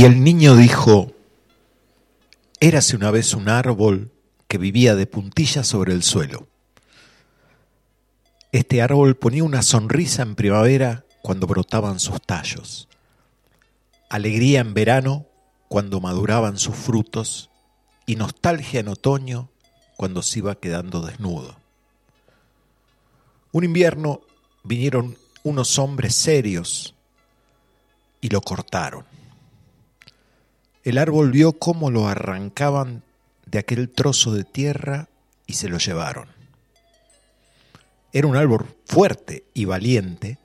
Y el niño dijo, érase una vez un árbol que vivía de puntillas sobre el suelo. Este árbol ponía una sonrisa en primavera cuando brotaban sus tallos, alegría en verano cuando maduraban sus frutos y nostalgia en otoño cuando se iba quedando desnudo. Un invierno vinieron unos hombres serios y lo cortaron. El árbol vio cómo lo arrancaban de aquel trozo de tierra y se lo llevaron. Era un árbol fuerte y valiente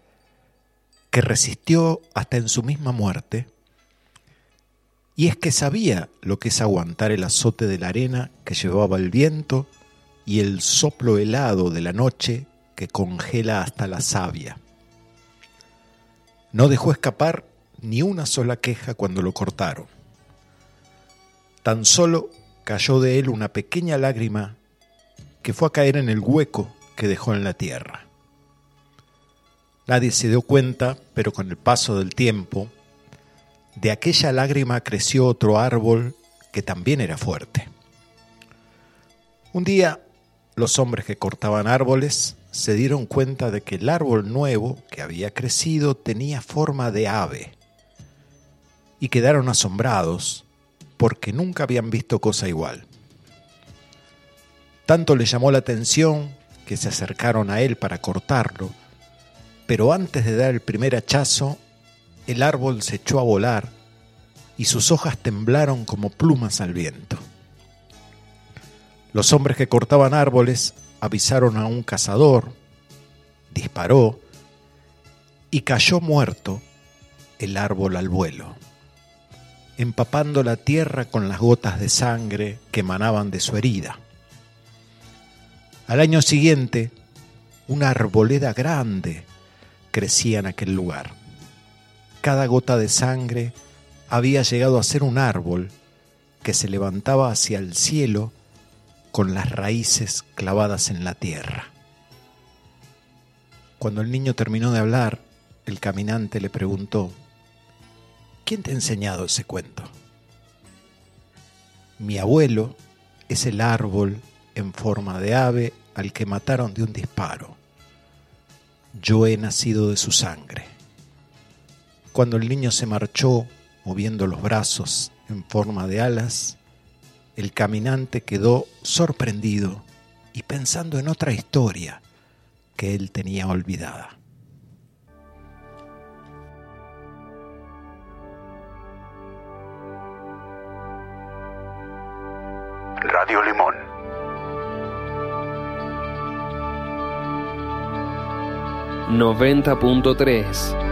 que resistió hasta en su misma muerte, y es que sabía lo que es aguantar el azote de la arena que llevaba el viento y el soplo helado de la noche que congela hasta la savia. No dejó escapar ni una sola queja cuando lo cortaron. Tan solo cayó de él una pequeña lágrima que fue a caer en el hueco que dejó en la tierra. Nadie se dio cuenta, pero con el paso del tiempo, de aquella lágrima creció otro árbol que también era fuerte. Un día, los hombres que cortaban árboles se dieron cuenta de que el árbol nuevo que había crecido tenía forma de ave y quedaron asombrados porque nunca habían visto cosa igual. Tanto le llamó la atención que se acercaron a él para cortarlo, pero antes de dar el primer hachazo, el árbol se echó a volar y sus hojas temblaron como plumas al viento. Los hombres que cortaban árboles avisaron a un cazador, disparó y cayó muerto el árbol al vuelo, empapando la tierra con las gotas de sangre que emanaban de su herida. Al año siguiente, una arboleda grande crecía en aquel lugar. Cada gota de sangre había llegado a ser un árbol que se levantaba hacia el cielo con las raíces clavadas en la tierra. Cuando el niño terminó de hablar, el caminante le preguntó, ¿quién te ha enseñado ese cuento? Mi abuelo es el árbol en forma de ave al que mataron de un disparo. Yo he nacido de su sangre. Cuando el niño se marchó, moviendo los brazos en forma de alas, el caminante quedó sorprendido y pensando en otra historia que él tenía olvidada. Radio Limón. ...90.3...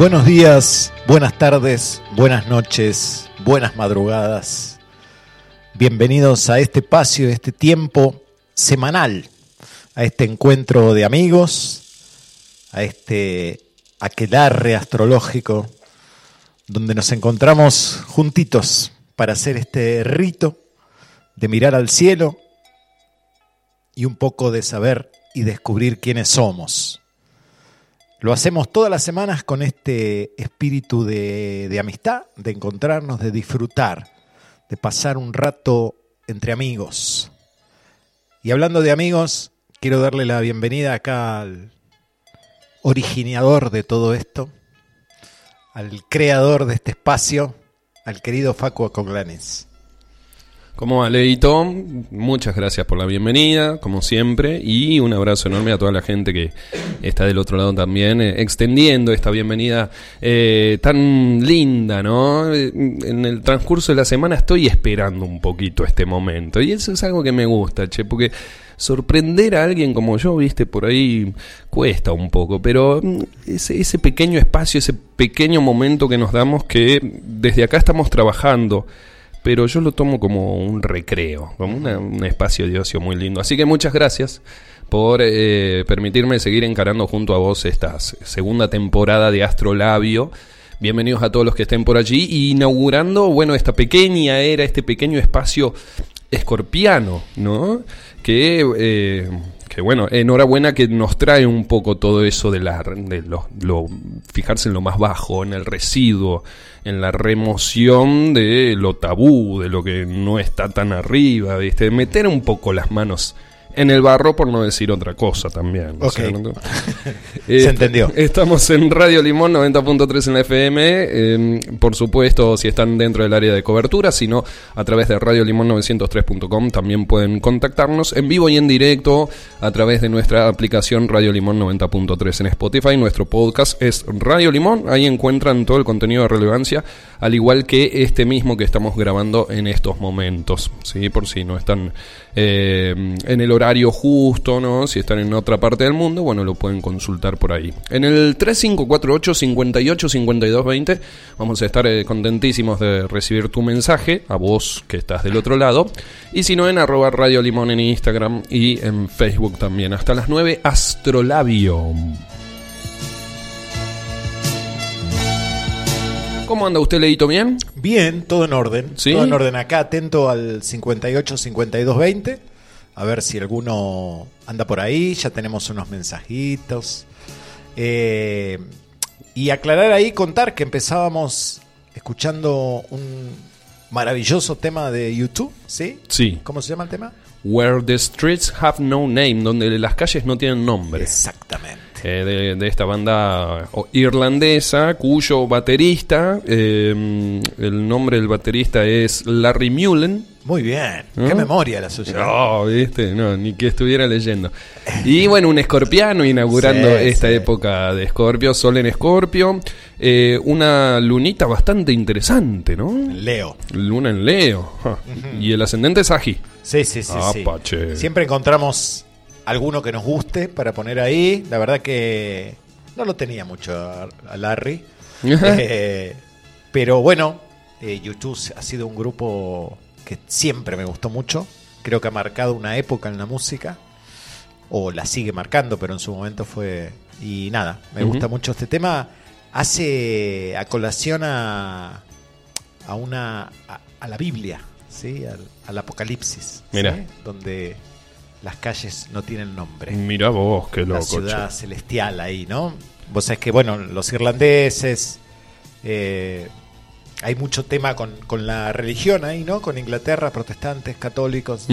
Buenos días, buenas tardes, buenas noches, buenas madrugadas. Bienvenidos a este espacio, a este tiempo semanal, a este encuentro de amigos, a este aquelarre astrológico, donde nos encontramos juntitos para hacer este rito de mirar al cielo y un poco de saber y descubrir quiénes somos. Lo hacemos todas las semanas con este espíritu de, amistad, de encontrarnos, de disfrutar, de pasar un rato entre amigos. Y hablando de amigos, quiero darle la bienvenida acá al originador de todo esto, al creador de este espacio, al querido Facu Acoglanes. ¿Cómo va, Leito? Muchas gracias por la bienvenida, como siempre, y un abrazo enorme a toda la gente que está del otro lado también, eh, extendiendo esta bienvenida eh, tan linda, ¿no? En el transcurso de la semana estoy esperando un poquito este momento, y eso es algo que me gusta, che, porque sorprender a alguien como yo, viste, por ahí cuesta un poco, pero mm, ese, ese pequeño espacio, ese pequeño momento que nos damos que desde acá estamos trabajando, pero yo lo tomo como un recreo, como una, un espacio de ocio muy lindo. Así que muchas gracias por eh, permitirme seguir encarando junto a vos esta segunda temporada de Astrolabio. Bienvenidos a todos los que estén por allí, inaugurando, bueno, esta pequeña era, este pequeño espacio escorpiano, ¿no? Que, eh, que bueno, enhorabuena que nos trae un poco todo eso de, la, de lo, lo, fijarse en lo más bajo, en el residuo, en la remoción de lo tabú, de lo que no está tan arriba, ¿viste? Meter un poco las manos en el barro, por no decir otra cosa también. ¿no? Se entendió. Estamos en Radio Limón 90.3 en la FM. eh, por supuesto, si están dentro del área de cobertura, si no, a través de radiolimón903.com también pueden contactarnos en vivo y en directo a través de nuestra aplicación Radio Limón 90.3 en Spotify. Nuestro podcast es Radio Limón. Ahí encuentran todo el contenido de relevancia, al igual que este mismo que estamos grabando en estos momentos. ¿sí? Por si no están eh, en el horario justo, ¿no? Si están en otra parte del mundo, bueno, lo pueden consultar por ahí. En el 3548 58 52 20 vamos a estar eh, contentísimos de recibir tu mensaje, a vos que estás del otro lado. Y si no, en arroba Radio Limón en Instagram y en Facebook también. Hasta las 9, Astrolabio. ¿Cómo anda usted, Leito? ¿Bien? Bien, todo en orden. ¿Sí? Todo en orden acá, atento al 58 52 20. A ver si alguno anda por ahí. Ya tenemos unos mensajitos. Eh, y aclarar ahí, contar que empezábamos escuchando un maravilloso tema de YouTube, ¿sí? Sí. ¿Cómo se llama el tema? Where the streets have no name, donde las calles no tienen nombre. Exactamente. Eh, de, de esta banda irlandesa, cuyo baterista, eh, el nombre del baterista es Larry Mullen. Muy bien. ¿No? Qué memoria la suya. No, viste, no, ni que estuviera leyendo. Y bueno, un escorpiano inaugurando Sí, esta sí. época de Escorpio, Sol en Escorpio. Eh, una lunita bastante interesante, ¿no? Leo. Luna en Leo. ja. Y el ascendente es Agi. Sí, sí, sí. Siempre encontramos alguno que nos guste para poner ahí. La verdad que no lo tenía mucho a, Larry. Eh, pero bueno, eh, YouTube ha sido un grupo que siempre me gustó mucho. Creo que ha marcado una época en la música. O la sigue marcando, pero en su momento fue... Y nada, me gusta mucho este tema. Hace a colación a, a una... a, a la Biblia, ¿sí? Al, al Apocalipsis. Mira. ¿sí? Donde las calles no tienen nombre Mira vos, qué la loco. ciudad che. celestial ahí, ¿no? Vos sabés que, bueno, los irlandeses, eh, hay mucho tema con, con la religión ahí, ¿no? Con Inglaterra, protestantes, católicos.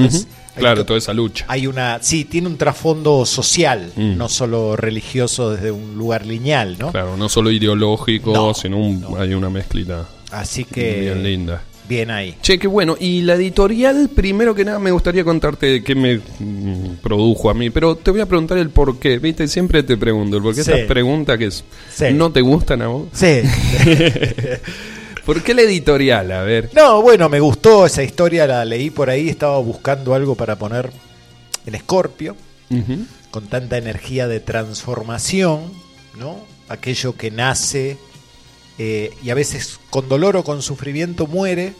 Claro, to- toda esa lucha. Hay una, sí, tiene un trasfondo social, Mm. no solo religioso desde un lugar lineal, ¿no? Claro, no solo ideológico, No, sino un- no. hay una mezclita Así que bien linda. Bien ahí. Che, qué bueno. Y la editorial, primero que nada, me gustaría contarte qué me mm, produjo a mí, pero te voy a preguntar el por qué. ¿Viste? Siempre te pregunto, el por qué Sí. estas preguntas que es- Sí. no te gustan a vos. Sí. ¿Por qué la editorial? A ver. No, bueno, me gustó esa historia, la leí por ahí, estaba buscando algo para poner en Escorpio. Con tanta energía de transformación, ¿no? Aquello que nace eh, y a veces con dolor o con sufrimiento muere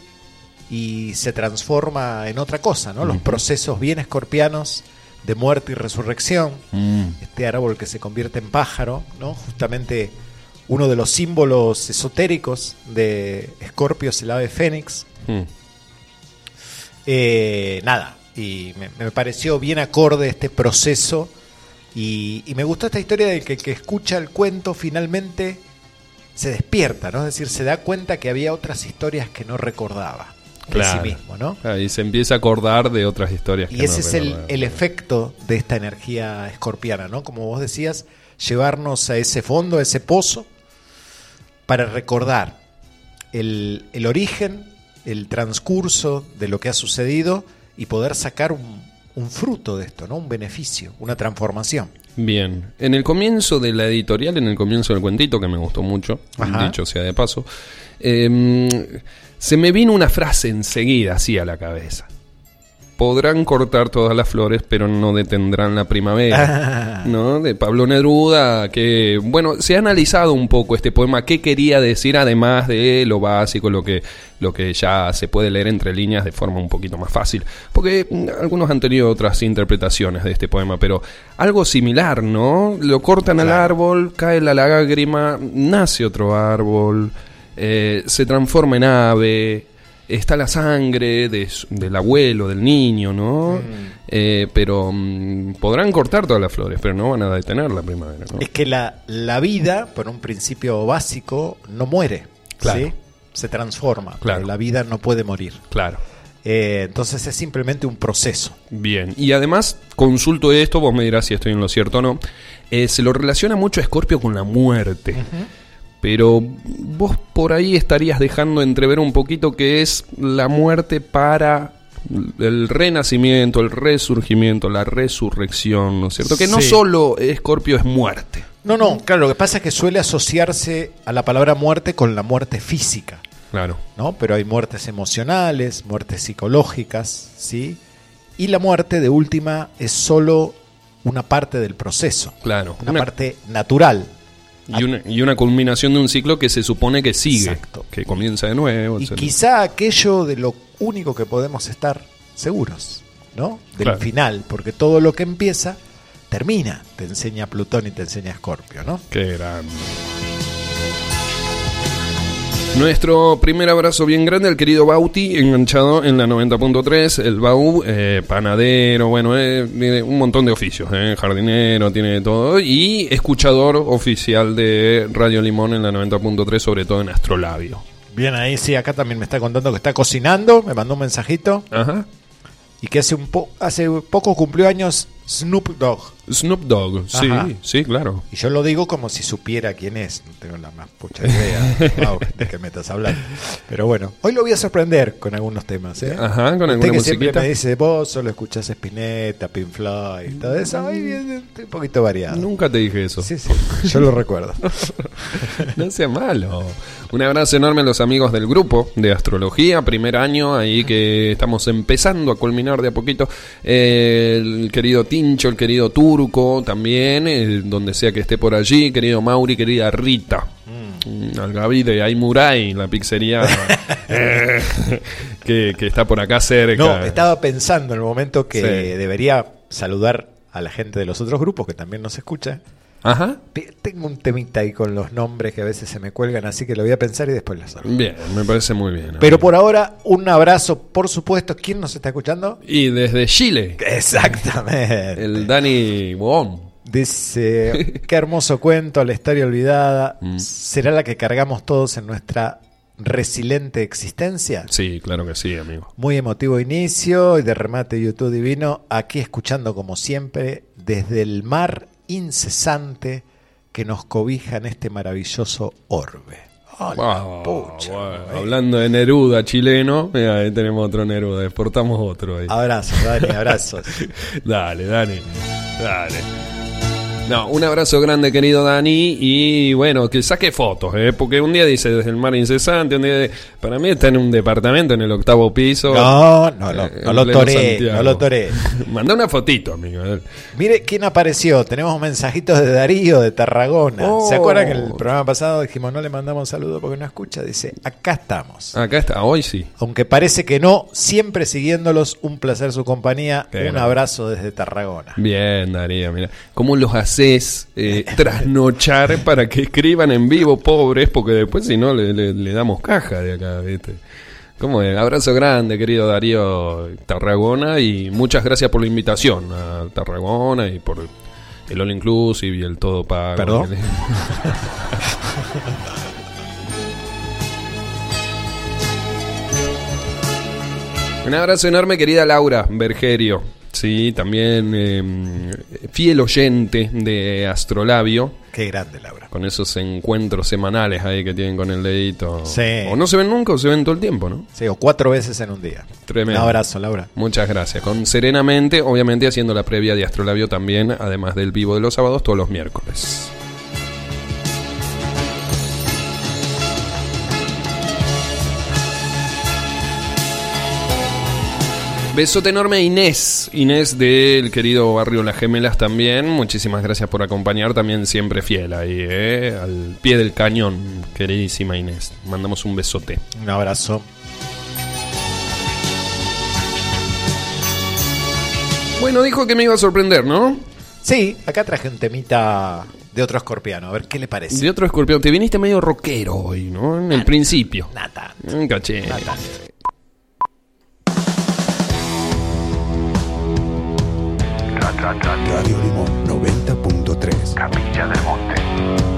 y se transforma en otra cosa, ¿no? Los procesos bien escorpianos de muerte y resurrección, Mm. este árbol que se convierte en pájaro, ¿no? Justamente uno de los símbolos esotéricos de Escorpio es el ave fénix. Mm. Eh, nada, y me, me pareció bien acorde este proceso y, y me gustó esta historia de que el que escucha el cuento finalmente se despierta, ¿no? Es decir, se da cuenta que había otras historias que no recordaba de sí mismo, ¿no? Ahí se empieza a acordar de otras historias. Y que ese no es el, el efecto de esta energía escorpiana, ¿no? Como vos decías, llevarnos a ese fondo, a ese pozo, para recordar el, el origen, el transcurso de lo que ha sucedido y poder sacar un, un fruto de esto, ¿no? Un beneficio, una transformación. Bien, en el comienzo de la editorial, en el comienzo del cuentito, que me gustó mucho, Ajá. dicho sea de paso, em, se me vino una frase enseguida así a la cabeza. Podrán cortar todas las flores, pero no detendrán la primavera. ¿No? De Pablo Neruda, que, bueno, se ha analizado un poco este poema, qué quería decir además de lo básico, lo que, lo que ya se puede leer entre líneas de forma un poquito más fácil. Porque mm, algunos han tenido otras interpretaciones de este poema, pero algo similar, ¿no? Lo cortan al Claro. árbol, cae la lágrima, nace otro árbol, eh, se transforma en ave, está la sangre de del abuelo, del niño, ¿no? Eh, pero mm, podrán cortar todas las flores, pero no van a detener la primavera, ¿no? Es que la, la vida, por un principio básico, no muere, Claro. ¿sí? Se transforma, Claro. pero la vida no puede morir. Claro. Eh, entonces es simplemente un proceso. Bien, y además consulto esto, vos me dirás si estoy en lo cierto o no, eh, se lo relaciona mucho a Escorpio con la muerte. Pero vos por ahí estarías dejando entrever un poquito que es la muerte para el renacimiento, el resurgimiento, la resurrección, ¿no es cierto? Que no solo Escorpio es muerte. No, no, claro, lo que pasa es que suele asociarse a la palabra muerte con la muerte física, Claro. ¿no? Pero hay muertes emocionales, muertes psicológicas, ¿sí? Y la muerte de última es solo una parte del proceso, Claro. una, Una- parte natural. Y, una, y una culminación de un ciclo que se supone que sigue, Exacto. que comienza de nuevo. Y etcétera. quizá aquello de lo único que podemos estar seguros, ¿no? Del Claro. final, porque todo lo que empieza termina, te enseña Plutón y te enseña Escorpio, ¿no? Qué grande. Nuestro primer abrazo bien grande al querido Bauti, enganchado en la 90.3. El Bau, eh, panadero, bueno, eh, tiene un montón de oficios, eh, jardinero, tiene de todo. Y escuchador oficial de Radio Limón en la 90.3, sobre todo en Astrolabio. Bien, ahí sí, acá también me está contando que está cocinando, me mandó un mensajito Ajá. y que hace un po hace poco cumplió años Snoop Dogg. Snoop Dogg, sí, Ajá. sí, claro. Y yo lo digo como si supiera quién es, no tengo la más pucha idea Mau, de qué me estás hablando. Pero bueno, hoy lo voy a sorprender con algunos temas, ¿eh? Ajá, con Usted alguna que siempre musiquita. me dice, vos solo escuchás Spinetta, Pink Floyd, todo eso, hoy viene un poquito variado. Nunca te dije eso. Sí, sí, yo lo recuerdo. No sea malo. Un abrazo enorme a los amigos del grupo de astrología, primer año, ahí que estamos empezando a culminar de a poquito. Eh, el querido Tincho, el querido Turco, también, eh, donde sea que esté por allí, querido Mauri, querida Rita. Mm, Al Gaby de Aimurai, la pizzería eh, que, que está por acá cerca. No, estaba pensando en el momento que Sí. debería saludar a la gente de los otros grupos que también nos escucha. Ajá. Te- Tengo un temita ahí con los nombres que a veces se me cuelgan, así que lo voy a pensar y después lo saludo. Bien, me parece muy bien. Pero por ahora, un abrazo, por supuesto. ¿Quién nos está escuchando? Y desde Chile, Exactamente. el Dani Boom. Dice, qué hermoso cuento, la historia olvidada. Mm. ¿Será la que cargamos todos en nuestra resiliente existencia? Sí, claro que sí, amigo. Muy emotivo inicio y de remate YouTube divino. Aquí escuchando como siempre desde el mar incesante que nos cobija en este maravilloso orbe. ¡Hola, Wow, pucha! wow. Hablando de Neruda chileno, mira, ahí tenemos otro Neruda, exportamos otro ahí. Abrazos, Dani, abrazos. Dale, Dani, dale. No, un abrazo grande, querido Dani. Y bueno, que saque fotos, ¿eh? porque un día dice desde el mar incesante, un día de- para mí está en un departamento en el octavo piso. No, no, lo- eh, no en lo pleno toré, Santiago. no lo toré. Manda una fotito, amigo. Mire quién apareció. Tenemos mensajitos de Darío de Tarragona. Oh. ¿Se acuerdan que el programa pasado dijimos no le mandamos saludos porque no escucha? Dice, acá estamos. Acá está, hoy sí. Aunque parece que no, siempre siguiéndolos, un placer su compañía. Qué un abrazo desde Tarragona. Bien, Darío, mira. ¿Cómo los haces eh, trasnochar para que escriban en vivo, pobres? Porque después, si no, le, le- le damos caja de acá, ¿viste? ¿Cómo es? Abrazo grande, querido Darío Tarragona, y muchas gracias por la invitación a Tarragona y por el All Inclusive y el todo pago. ¿Perdón? Un abrazo enorme, querida Laura Bergerio. Sí, también eh, fiel oyente de Astrolabio. Qué grande, Laura. Con esos encuentros semanales ahí que tienen con el dedito. Sí. O no se ven nunca o se ven todo el tiempo, ¿no? Sí, o cuatro veces en un día. Tremendo. Un abrazo, Laura. Muchas gracias. Con Serenamente, obviamente haciendo la previa de Astrolabio también, además del vivo de los sábados, todos los miércoles. Besote enorme a Inés, Inés del querido barrio Las Gemelas también. Muchísimas gracias por acompañar, también siempre fiel ahí, ¿eh? al pie del cañón, queridísima Inés. Mandamos un besote. Un abrazo. Bueno, dijo que me iba a sorprender, ¿no? Sí, acá traje un temita de otro escorpiano. A ver qué le parece. De otro escorpión, te viniste medio rockero hoy, ¿no? En el principio. Nata. Un caché. Nata. Radio Limón 90.3. Capilla del Monte.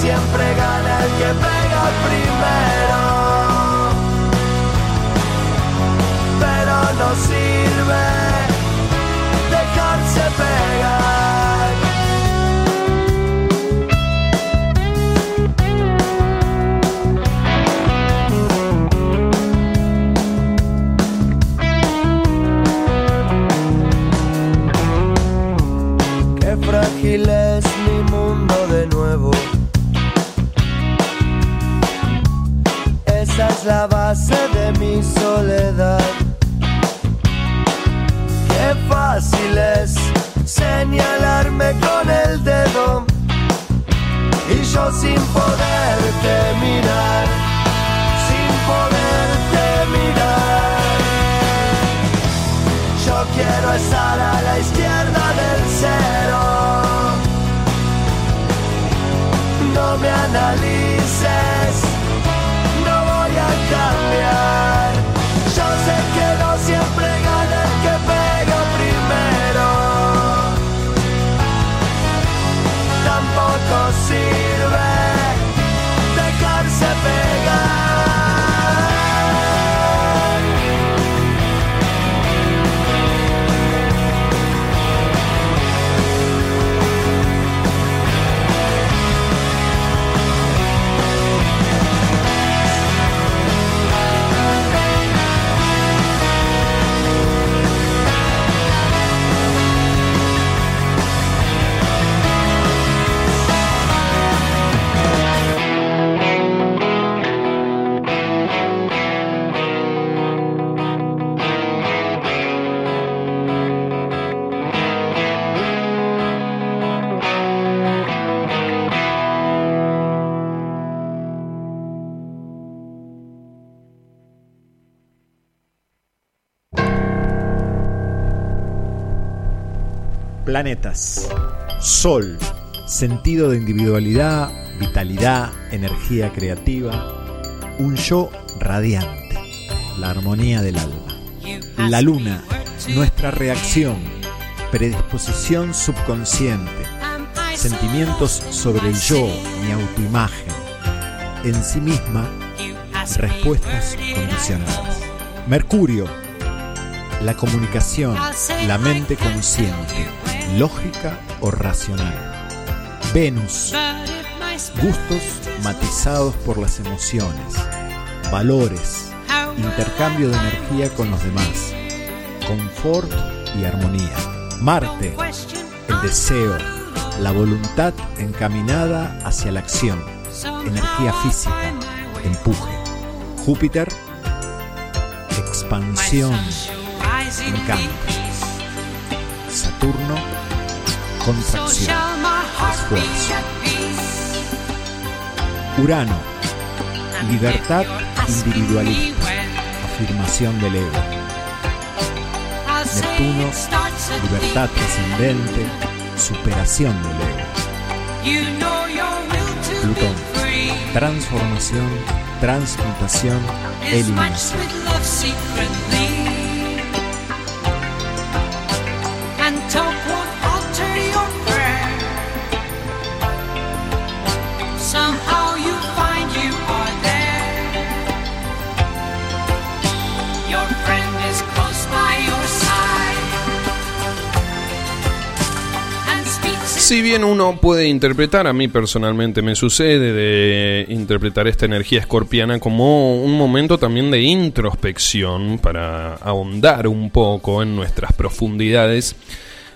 Siempre gana el que pega primero. Pero no sirve la base de mi soledad. Qué fácil es señalarme con el dedo y yo sin poderte mirar, sin poderte mirar. Yo quiero estar a la izquierda del cero. No me analices, Planetas. Sol. Sentido de individualidad, vitalidad, energía creativa. Un yo radiante. La armonía del alma. La luna. Nuestra reacción. Predisposición subconsciente. Sentimientos sobre el yo, mi autoimagen. En sí misma, respuestas condicionadas. Mercurio, la comunicación, la mente consciente, lógica o racional. Venus, gustos matizados por las emociones, valores, intercambio de energía con los demás, confort y armonía. Marte, el deseo, la voluntad encaminada hacia la acción, energía física, empuje. Júpiter, expansión, encanto. Saturno, contracción, esfuerzo. Urano, libertad individualista, afirmación del ego. Neptuno, libertad trascendente, superación del ego. Plutón, transformación, transmutación, eliminación. Si bien uno puede interpretar, a mí personalmente me sucede de interpretar esta energía escorpiana como un momento también de introspección para ahondar un poco en nuestras profundidades,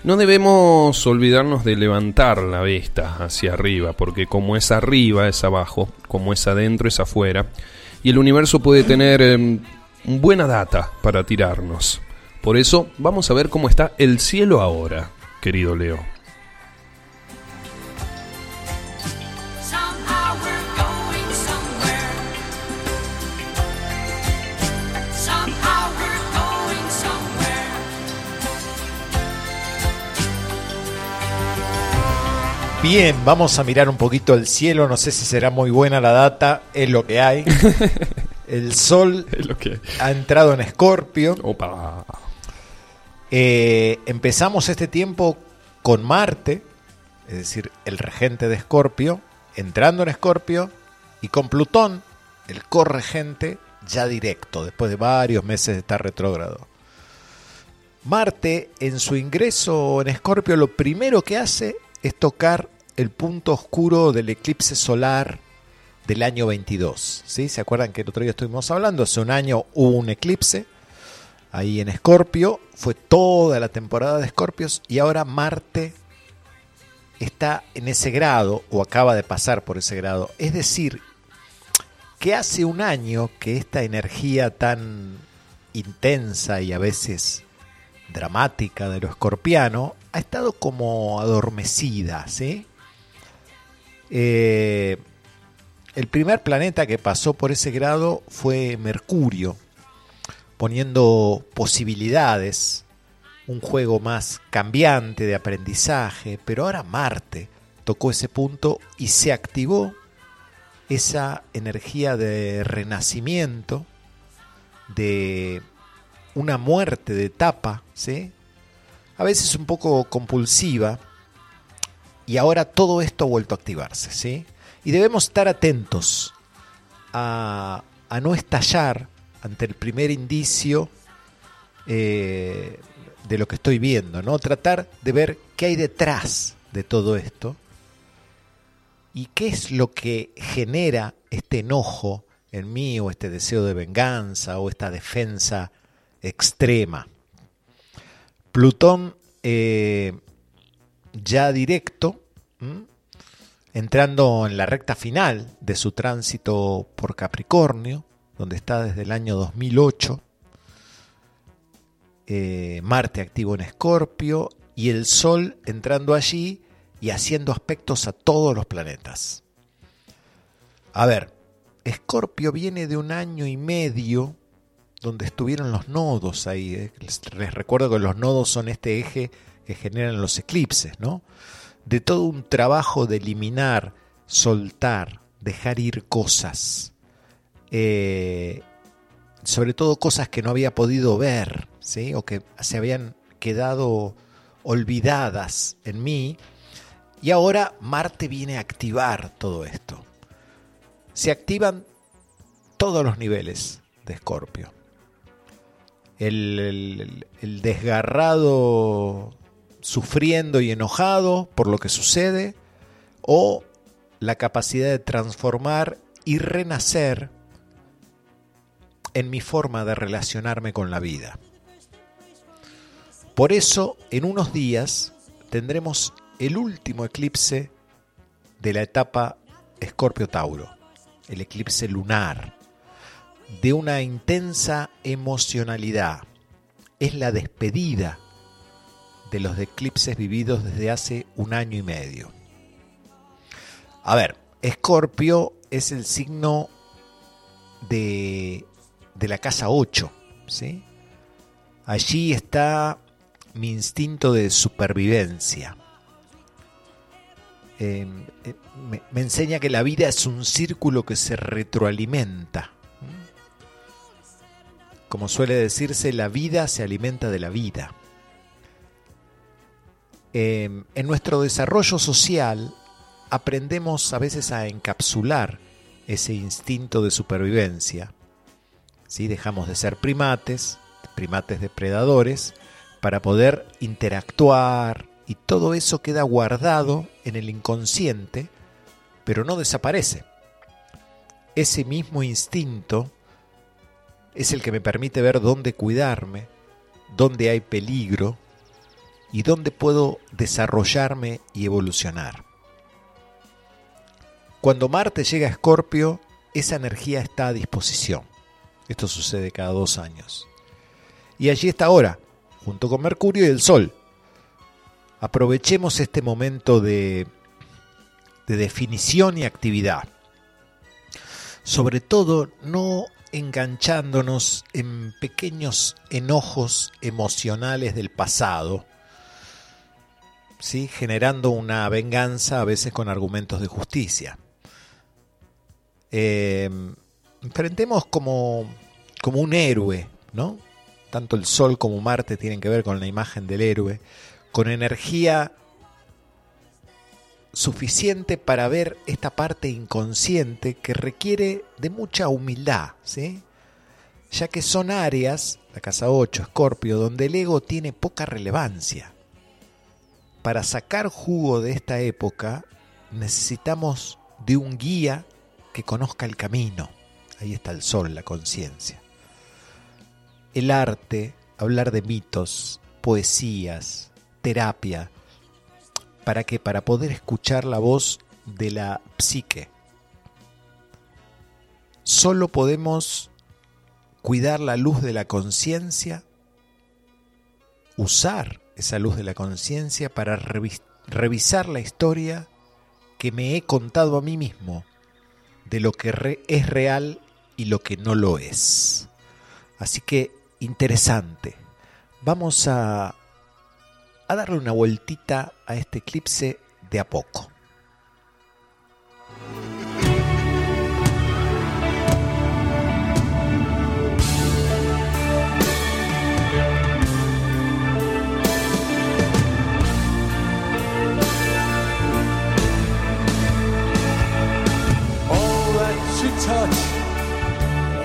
no debemos olvidarnos de levantar la vista hacia arriba, porque como es arriba es abajo, como es adentro es afuera, y el universo puede tener em, buena data para tirarnos. Por eso vamos a ver cómo está el cielo ahora, querido Leo. Bien, vamos a mirar un poquito el cielo. No sé si será muy buena la data. Es lo que hay. El sol Es lo que. ha entrado en Escorpio. Opa. Eh, empezamos este tiempo con Marte, es decir, el regente de Escorpio, entrando en Escorpio, y con Plutón, el corregente, ya directo, después de varios meses de estar retrógrado. Marte, en su ingreso en Escorpio, lo primero que hace es tocar el punto oscuro del eclipse solar del año 22. ¿sí? ¿Se acuerdan que el otro día estuvimos hablando? Hace un año hubo un eclipse ahí en Escorpio, fue toda la temporada de Escorpios y ahora Marte está en ese grado o acaba de pasar por ese grado. Es decir, que hace un año que esta energía tan intensa y a veces dramática de lo escorpiano ha estado como adormecida, ¿sí? Eh, el primer planeta que pasó por ese grado fue Mercurio, poniendo posibilidades, un juego más cambiante de aprendizaje, pero ahora Marte tocó ese punto y se activó esa energía de renacimiento, de una muerte de etapa, ¿sí? A veces un poco compulsiva, y ahora todo esto ha vuelto a activarse, ¿sí? Y debemos estar atentos a, no estallar ante el primer indicio eh, de lo que estoy viendo, ¿no? Tratar de ver qué hay detrás de todo esto y qué es lo que genera este enojo en mí o este deseo de venganza o esta defensa extrema. Plutón eh, ya directo, entrando en la recta final de su tránsito por Capricornio, donde está desde el año 2008, eh, Marte activo en Escorpio y el Sol entrando allí y haciendo aspectos a todos los planetas. A ver, Escorpio viene de un año y medio donde estuvieron los nodos ahí. eh. Les, recuerdo que los nodos son este eje que generan los eclipses, ¿no? De todo un trabajo de eliminar, soltar, dejar ir cosas. Eh, sobre todo cosas que no había podido ver, ¿sí? O que se habían quedado olvidadas en mí. Y ahora Marte viene a activar todo esto. Se activan todos los niveles de Escorpio. El, desgarrado sufriendo y enojado por lo que sucede o la capacidad de transformar y renacer en mi forma de relacionarme con la vida. Por eso, en unos días tendremos el último eclipse de la etapa Escorpio-Tauro, el eclipse lunar, de una intensa emocionalidad. Es la despedida de los eclipses vividos desde hace un año y medio. A ver, Escorpio es el signo de, de la casa 8, ¿sí? Allí está mi instinto de supervivencia. Eh, eh, me, me enseña que la vida es un círculo que se retroalimenta. Como suele decirse, la vida se alimenta de la vida. Eh, en nuestro desarrollo social aprendemos a veces a encapsular ese instinto de supervivencia. ¿sí? Dejamos de ser primates, primates depredadores, para poder interactuar y todo eso queda guardado en el inconsciente, pero no desaparece. Ese mismo instinto es el que me permite ver dónde cuidarme, dónde hay peligro y dónde puedo desarrollarme y evolucionar. Cuando Marte llega a Escorpio, esa energía está a disposición. Esto sucede cada dos años. Y allí está ahora, junto con Mercurio y el Sol. Aprovechemos este momento de, de definición y actividad. Sobre todo, no enganchándonos en pequeños enojos emocionales del pasado, ¿sí? generando una venganza a veces con argumentos de justicia. Eh, enfrentemos como, como un héroe, ¿no? Tanto el Sol como Marte tienen que ver con la imagen del héroe, con energía suficiente para ver esta parte inconsciente que requiere de mucha humildad, ¿sí? ya que son áreas, la casa 8, Escorpio, donde el ego tiene poca relevancia. Para sacar jugo de esta época necesitamos de un guía que conozca el camino. Ahí está el sol, la conciencia. El arte, hablar de mitos, poesías, terapia, para que para poder escuchar la voz de la psique. Solo podemos cuidar la luz de la conciencia, usar esa luz de la conciencia para revis- revisar la historia que me he contado a mí mismo de lo que es real y lo que no lo es. Así que interesante. Vamos a, a darle una vueltita a este eclipse de a poco.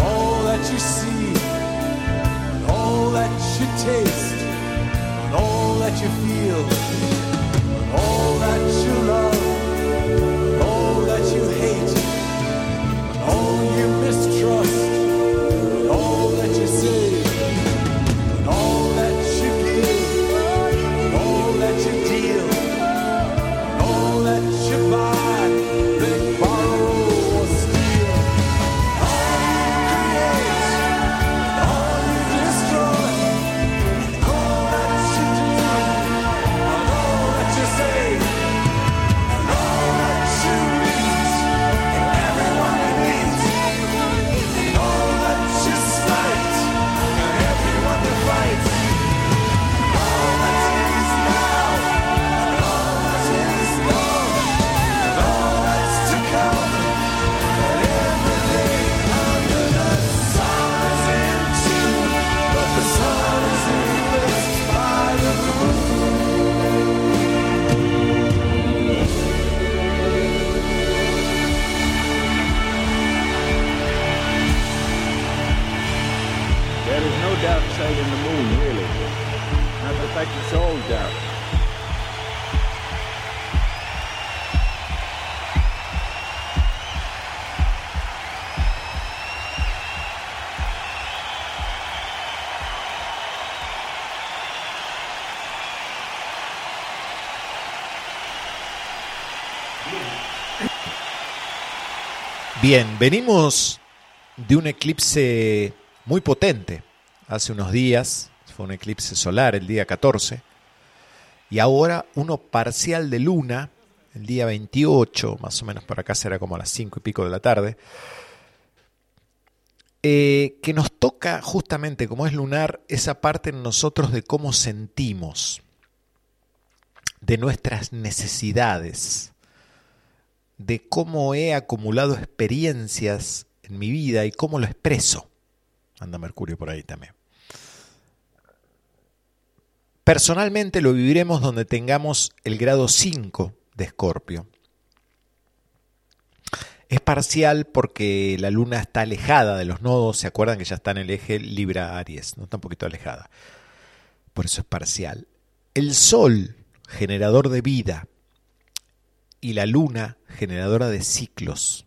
All that you see, and all that you taste, and all that you feel, all Bien, venimos de un eclipse muy potente. Hace unos días, fue un eclipse solar el día 14, y ahora uno parcial de luna el día 28, más o menos por acá será como a las 5 y pico de la tarde, eh, que nos toca justamente, como es lunar, esa parte en nosotros de cómo sentimos, de nuestras necesidades de cómo he acumulado experiencias en mi vida y cómo lo expreso. Anda Mercurio por ahí también. Personalmente lo viviremos donde tengamos el grado 5 de Escorpio. Es parcial porque la luna está alejada de los nodos, se acuerdan que ya está en el eje Libra-Aries, no está un poquito alejada. Por eso es parcial. El Sol, generador de vida, y la luna generadora de ciclos.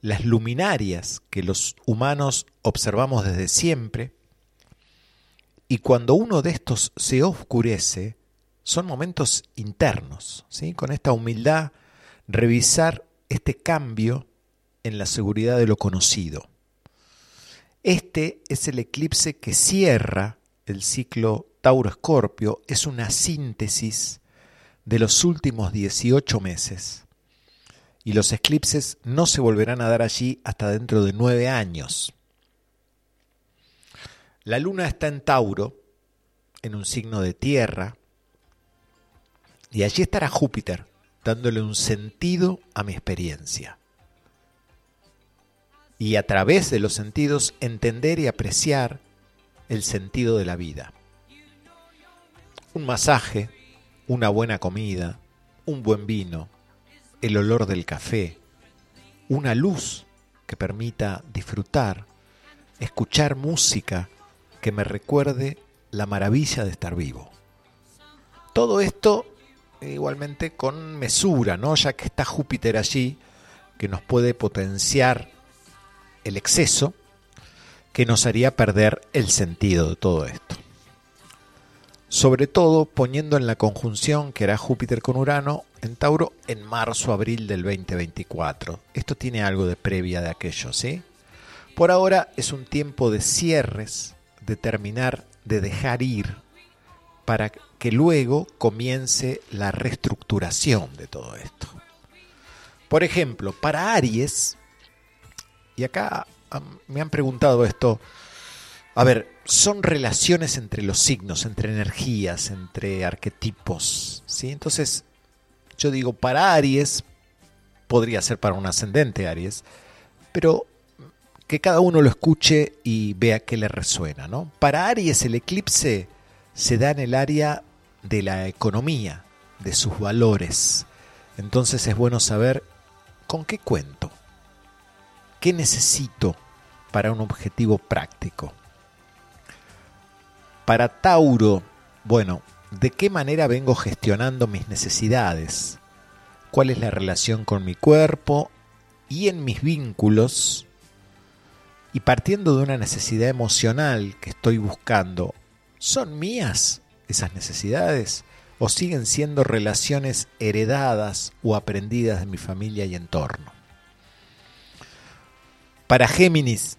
Las luminarias que los humanos observamos desde siempre, y cuando uno de estos se oscurece, son momentos internos, ¿sí? con esta humildad, revisar este cambio en la seguridad de lo conocido. Este es el eclipse que cierra el ciclo Tauro-Escorpio, es una síntesis de los últimos 18 meses. Y los eclipses no se volverán a dar allí hasta dentro de nueve años. La luna está en Tauro, en un signo de tierra, y allí estará Júpiter, dándole un sentido a mi experiencia. Y a través de los sentidos entender y apreciar el sentido de la vida. Un masaje, una buena comida, un buen vino, el olor del café, una luz que permita disfrutar, escuchar música que me recuerde la maravilla de estar vivo. Todo esto igualmente con mesura, ¿no? Ya que está Júpiter allí, que nos puede potenciar el exceso, que nos haría perder el sentido de todo esto sobre todo poniendo en la conjunción que hará Júpiter con Urano en Tauro en marzo-abril del 2024. Esto tiene algo de previa de aquello, ¿sí? Por ahora es un tiempo de cierres, de terminar, de dejar ir, para que luego comience la reestructuración de todo esto. Por ejemplo, para Aries, y acá me han preguntado esto, a ver, son relaciones entre los signos, entre energías, entre arquetipos. ¿sí? Entonces, yo digo, para Aries, podría ser para un ascendente Aries, pero que cada uno lo escuche y vea qué le resuena. ¿no? Para Aries el eclipse se da en el área de la economía, de sus valores. Entonces es bueno saber con qué cuento, qué necesito para un objetivo práctico. Para Tauro, bueno, ¿de qué manera vengo gestionando mis necesidades? ¿Cuál es la relación con mi cuerpo y en mis vínculos? Y partiendo de una necesidad emocional que estoy buscando, ¿son mías esas necesidades o siguen siendo relaciones heredadas o aprendidas de mi familia y entorno? Para Géminis,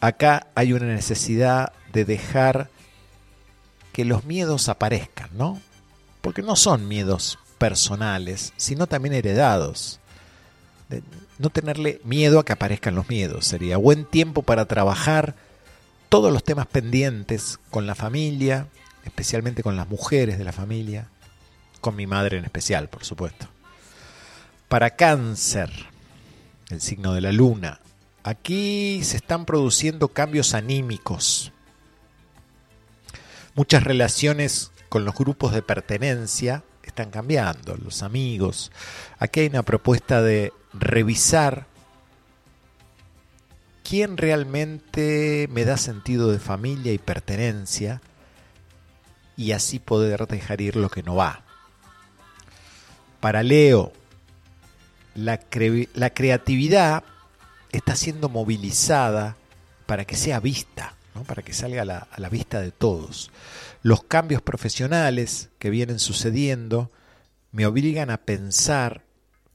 acá hay una necesidad de dejar que los miedos aparezcan, ¿no? Porque no son miedos personales, sino también heredados. No tenerle miedo a que aparezcan los miedos. Sería buen tiempo para trabajar todos los temas pendientes con la familia, especialmente con las mujeres de la familia, con mi madre en especial, por supuesto. Para cáncer, el signo de la luna, aquí se están produciendo cambios anímicos, Muchas relaciones con los grupos de pertenencia están cambiando, los amigos. Aquí hay una propuesta de revisar quién realmente me da sentido de familia y pertenencia y así poder dejar ir lo que no va. Para Leo, la, cre- la creatividad está siendo movilizada para que sea vista, para que salga a la, a la vista de todos. Los cambios profesionales que vienen sucediendo me obligan a pensar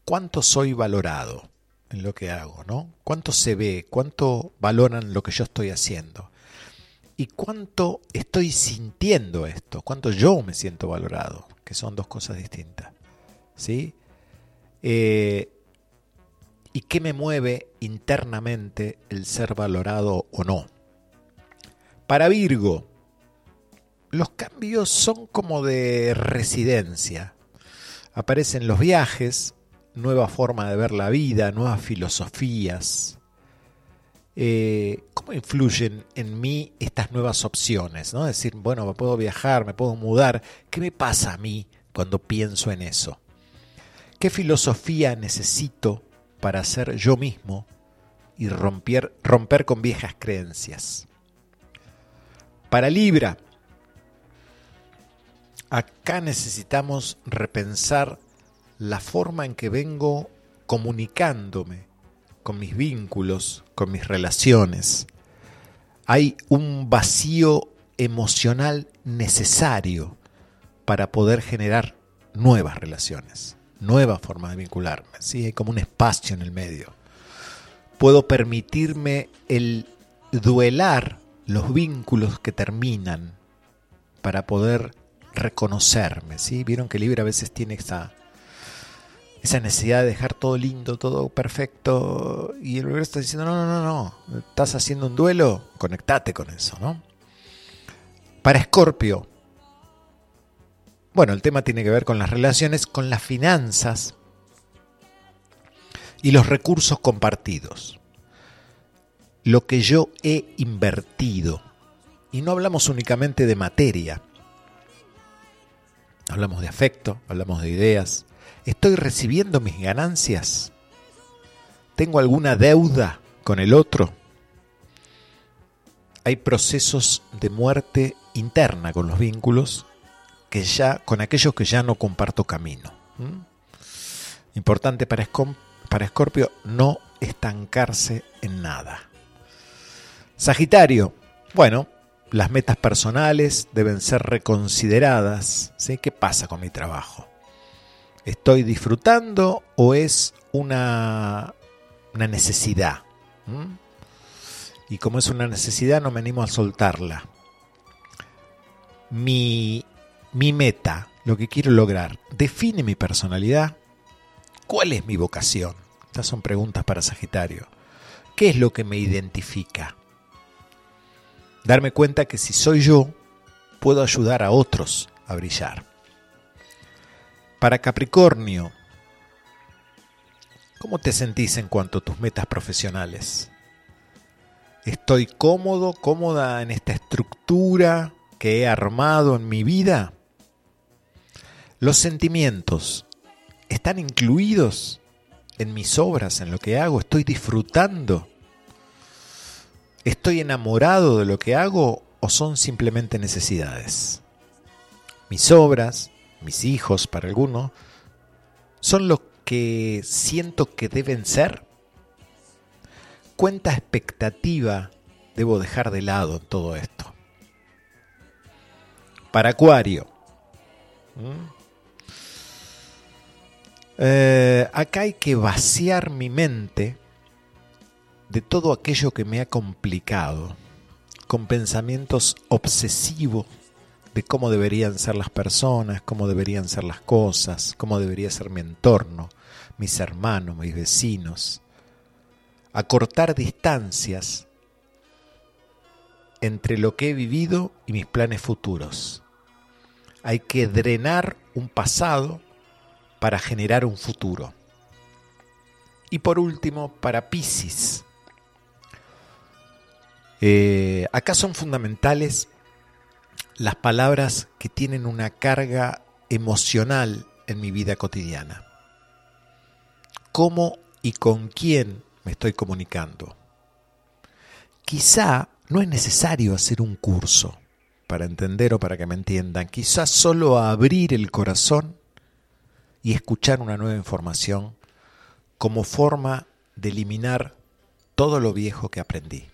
cuánto soy valorado en lo que hago, ¿no? Cuánto se ve, cuánto valoran lo que yo estoy haciendo. Y cuánto estoy sintiendo esto, cuánto yo me siento valorado, que son dos cosas distintas. ¿Sí? Eh, ¿Y qué me mueve internamente el ser valorado o no? Para Virgo, los cambios son como de residencia. Aparecen los viajes, nueva forma de ver la vida, nuevas filosofías. Eh, ¿Cómo influyen en mí estas nuevas opciones? ¿no? Decir, bueno, me puedo viajar, me puedo mudar. ¿Qué me pasa a mí cuando pienso en eso? ¿Qué filosofía necesito para ser yo mismo y romper, romper con viejas creencias? Para Libra, acá necesitamos repensar la forma en que vengo comunicándome con mis vínculos, con mis relaciones. Hay un vacío emocional necesario para poder generar nuevas relaciones, nuevas formas de vincularme. ¿sí? Hay como un espacio en el medio. Puedo permitirme el duelar los vínculos que terminan para poder reconocerme. ¿sí? Vieron que Libra a veces tiene esa, necesidad de dejar todo lindo, todo perfecto, y el universo está diciendo, no, no, no, no, estás haciendo un duelo, conectate con eso, ¿no? Para Escorpio, bueno, el tema tiene que ver con las relaciones, con las finanzas y los recursos compartidos. Lo que yo he invertido. Y no hablamos únicamente de materia. Hablamos de afecto, hablamos de ideas, ¿Estoy recibiendo mis ganancias? ¿Tengo alguna deuda con el otro? Hay procesos de muerte interna con los vínculos que ya con aquellos que ya no comparto camino. ¿Mm? Importante para Escorpio no estancarse en nada. Sagitario, bueno, las metas personales deben ser reconsideradas. ¿Qué pasa con mi trabajo? ¿Estoy disfrutando o es una, una necesidad? ¿Mm? Y como es una necesidad, no me animo a soltarla. Mi, mi meta, lo que quiero lograr, define mi personalidad. ¿Cuál es mi vocación? Estas son preguntas para Sagitario. ¿Qué es lo que me identifica? Darme cuenta que si soy yo, puedo ayudar a otros a brillar. Para Capricornio, ¿cómo te sentís en cuanto a tus metas profesionales? ¿Estoy cómodo, cómoda en esta estructura que he armado en mi vida? ¿Los sentimientos están incluidos en mis obras, en lo que hago? ¿Estoy disfrutando? ¿Estoy enamorado de lo que hago o son simplemente necesidades? Mis obras, mis hijos para algunos, son lo que siento que deben ser. ¿Cuánta expectativa debo dejar de lado en todo esto? Para Acuario. ¿Mm? Eh, acá hay que vaciar mi mente de todo aquello que me ha complicado, con pensamientos obsesivos de cómo deberían ser las personas, cómo deberían ser las cosas, cómo debería ser mi entorno, mis hermanos, mis vecinos. Acortar distancias entre lo que he vivido y mis planes futuros. Hay que drenar un pasado para generar un futuro. Y por último, para Pisces. Eh, acá son fundamentales las palabras que tienen una carga emocional en mi vida cotidiana. ¿Cómo y con quién me estoy comunicando? quizá no es necesario hacer un curso para entender o para que me entiendan. Quizá solo abrir el corazón y escuchar una nueva información como forma de eliminar todo lo viejo que aprendí.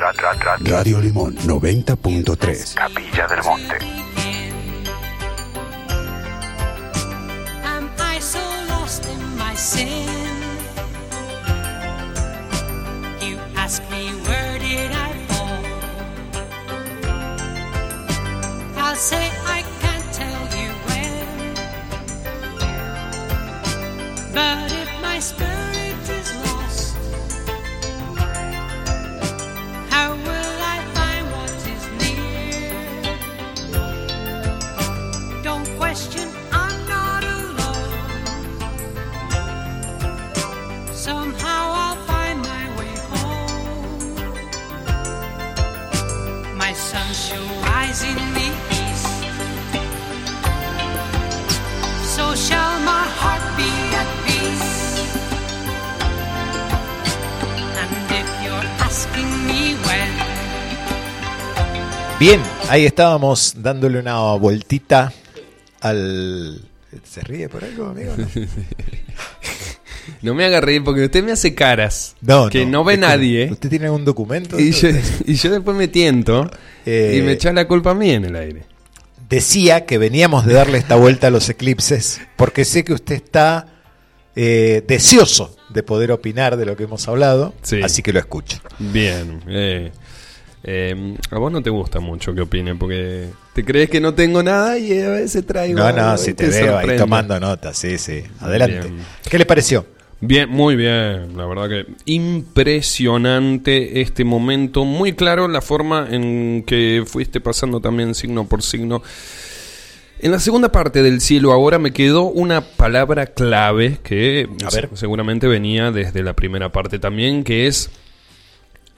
Radio Limón 90.3. Capilla del Monte. Am I so lost in my sin? You ask me where did I fall? I'll say I can't tell you when. But if my spirit Bien, ahí estábamos dándole una vueltita al... ¿Se ríe por algo, amigo? No, No me haga reír porque usted me hace caras No, que no, no, ve nadie. ¿Usted tiene algún documento? Y yo, y yo después me tiento Eh, y me echa la culpa a mí en el aire. Decía que veníamos de darle esta vuelta a los eclipses porque sé que usted está eh, deseoso de poder opinar de lo que hemos hablado, Sí. así que lo escucho. Bien. eh, eh, a vos no te gusta mucho que opine porque te crees que no tengo nada y a veces traigo. No, no, si te, veo ahí tomando nota, sí, sí. Adelante. Bien. ¿Qué le pareció? Bien, muy bien, la verdad que impresionante este momento, muy claro la forma en que fuiste pasando también signo por signo. En la segunda parte del cielo ahora me quedó una palabra clave que A se- ver. seguramente venía desde la primera parte también, que es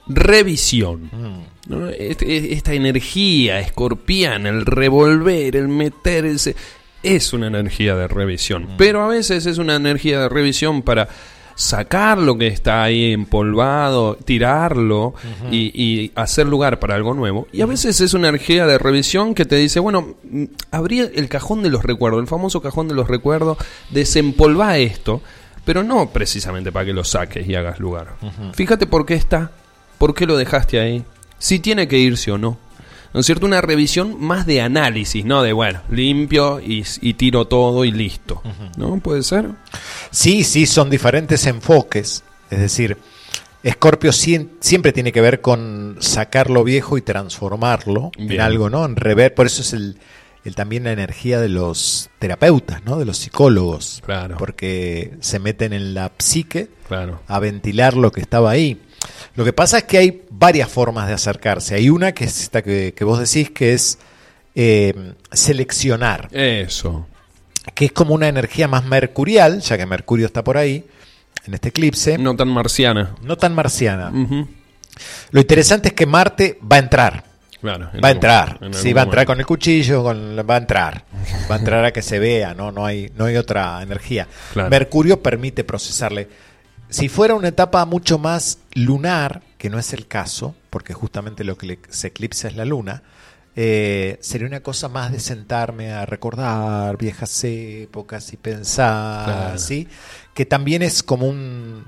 revisión. ¿no? Este- esta energía escorpiana, el revolver, el meterse, es una energía de revisión. Pero a veces es una energía de revisión para sacar lo que está ahí empolvado, tirarlo y, y hacer lugar para algo nuevo. Y a veces es una energía de revisión que te dice, bueno, mm, abrí el cajón de los recuerdos, el famoso cajón de los recuerdos, desempolva esto, pero no precisamente para que lo saques y hagas lugar. Fíjate por qué está, por qué lo dejaste ahí, si tiene que irse o no. ¿No es cierto? Una revisión más de análisis, no de, bueno, limpio y, y tiro todo y listo. ¿No? ¿Puede ser? Sí, sí, son diferentes enfoques. Es decir, Escorpio siempre tiene que ver con sacar lo viejo y transformarlo en algo, ¿no? En rever, por eso es el, el- también la energía de los terapeutas, ¿no? De los psicólogos. Claro. Porque se meten en la psique Claro. a ventilar lo que estaba ahí. Lo que pasa es que hay varias formas de acercarse. Hay una que es esta que, que vos decís, que es eh, seleccionar Eso. que es como una energía más mercurial, ya que Mercurio está por ahí, en este eclipse, no, No tan marciana. tan marciana. Lo interesante es que Marte va a entrar, Claro. en va a entrar, en sí, va a entrar momento. con el cuchillo, con, va a entrar, va a entrar a que se vea, no, no hay, no hay otra energía. Claro. Mercurio permite procesarle. Si fuera una etapa mucho más lunar, que no es el caso, porque justamente lo que se eclipsa es la luna, eh, sería una cosa más de sentarme a recordar viejas épocas y pensar, Claro. ¿sí? Que también es como un,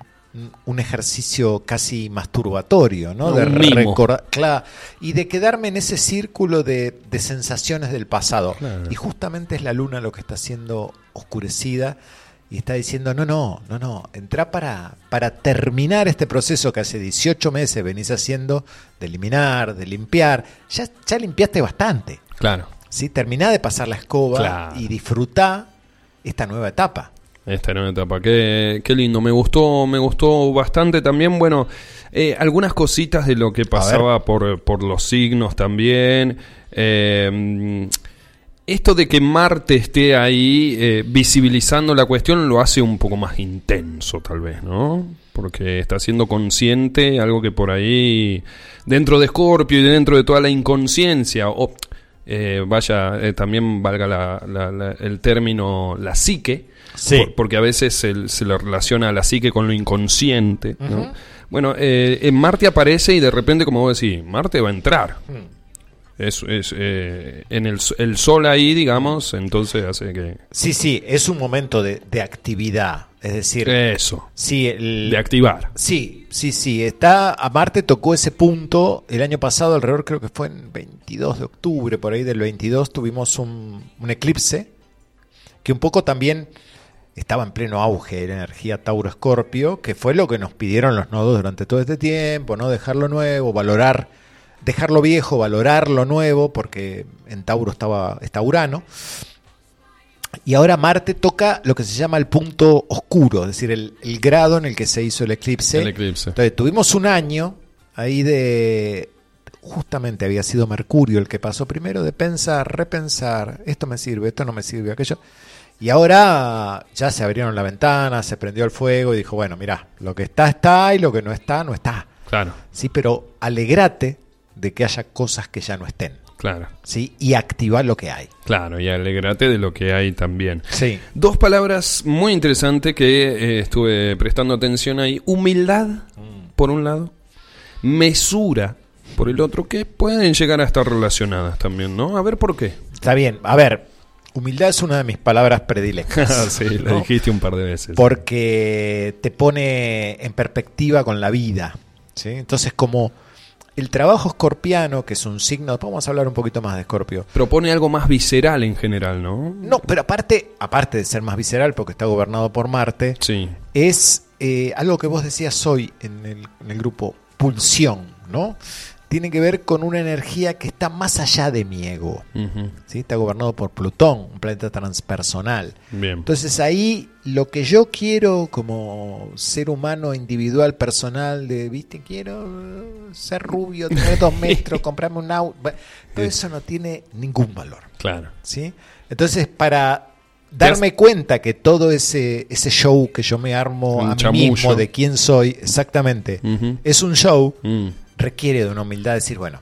un ejercicio casi masturbatorio, ¿no? Un de recordar, claro, y de quedarme en ese círculo de, de sensaciones del pasado. Claro. Y justamente es la luna lo que está siendo oscurecida y está diciendo, no, no, no, no, entra para, para terminar este proceso que hace 18 meses venís haciendo de eliminar, de limpiar. Ya, ya limpiaste bastante. Claro. ¿sí? Terminá de pasar la escoba Claro. y disfrutá esta nueva etapa. Esta nueva etapa, qué, qué lindo, me gustó, me gustó bastante también, bueno, eh, algunas cositas de lo que pasaba por, por los signos también. eh, esto de que Marte esté ahí eh, visibilizando la cuestión lo hace un poco más intenso, tal vez, ¿no? Porque está siendo consciente, algo que por ahí, dentro de Scorpio y dentro de toda la inconsciencia, o eh, vaya, eh, también valga la- la- la- el término la psique, Sí. por- porque a veces se, se lo relaciona a la psique con lo inconsciente. ¿no? Bueno, eh, en Marte aparece y de repente, como vos decís, Marte va a entrar. Es, es, eh, en el, el sol ahí, digamos, entonces hace que... Sí, sí, es un momento de, de actividad. Es decir, Eso, sí, el- de activar. Sí, sí, sí. Está, a Marte tocó ese punto el año pasado, alrededor creo que fue en 22 de octubre, por ahí del 22 tuvimos un, un eclipse que un poco también estaba en pleno auge de la energía Tauro-Escorpio, que fue lo que nos pidieron los nodos durante todo este tiempo, ¿no? Dejar lo nuevo, valorar, dejar lo viejo, valorar lo nuevo, porque en Tauro estaba, está Urano. Y ahora Marte toca lo que se llama el punto oscuro, es decir, el, el grado en el que se hizo el eclipse. El eclipse. Entonces tuvimos un año ahí de... Justamente había sido Mercurio el que pasó primero de pensar, repensar, esto me sirve, esto no me sirve, aquello. Y ahora ya se abrieron la ventana, se prendió el fuego y dijo, bueno, mira, lo que está está y lo que no está no está. Claro, Sí, pero alegrate de que haya cosas que ya no estén. claro, ¿sí? Y activar lo que hay. claro, y alegrate de lo que hay también. Sí. Dos palabras muy interesantes que eh, estuve prestando atención ahí. Humildad, por un lado. Mesura, por el otro, que pueden llegar a estar relacionadas también, ¿no? A ver por qué. Está bien. A ver, humildad es una de mis palabras predilectas. sí, la ¿no? dijiste un par de veces. Porque te pone en perspectiva con la vida. ¿sí? Entonces, como el trabajo escorpiano, que es un signo, vamos a hablar un poquito más de escorpio. Propone algo más visceral en general, ¿no? No, pero aparte, aparte de ser más visceral, porque está gobernado por Marte, Sí, es eh, algo que vos decías hoy en el, en el grupo, pulsión, ¿no? Tiene que ver con una energía que está más allá de mi ego. ¿sí? Está gobernado por Plutón, un planeta transpersonal. bien. Entonces ahí lo que yo quiero como ser humano individual, personal, de, viste, quiero ser rubio, tener dos metros, comprarme un auto, bueno, todo eso no tiene ningún valor. claro. ¿sí? Entonces para darme cuenta que todo ese, ese show que yo me armo Un a mí mismo de quién soy, exactamente, es un show, Mm, requiere de una humildad decir, bueno,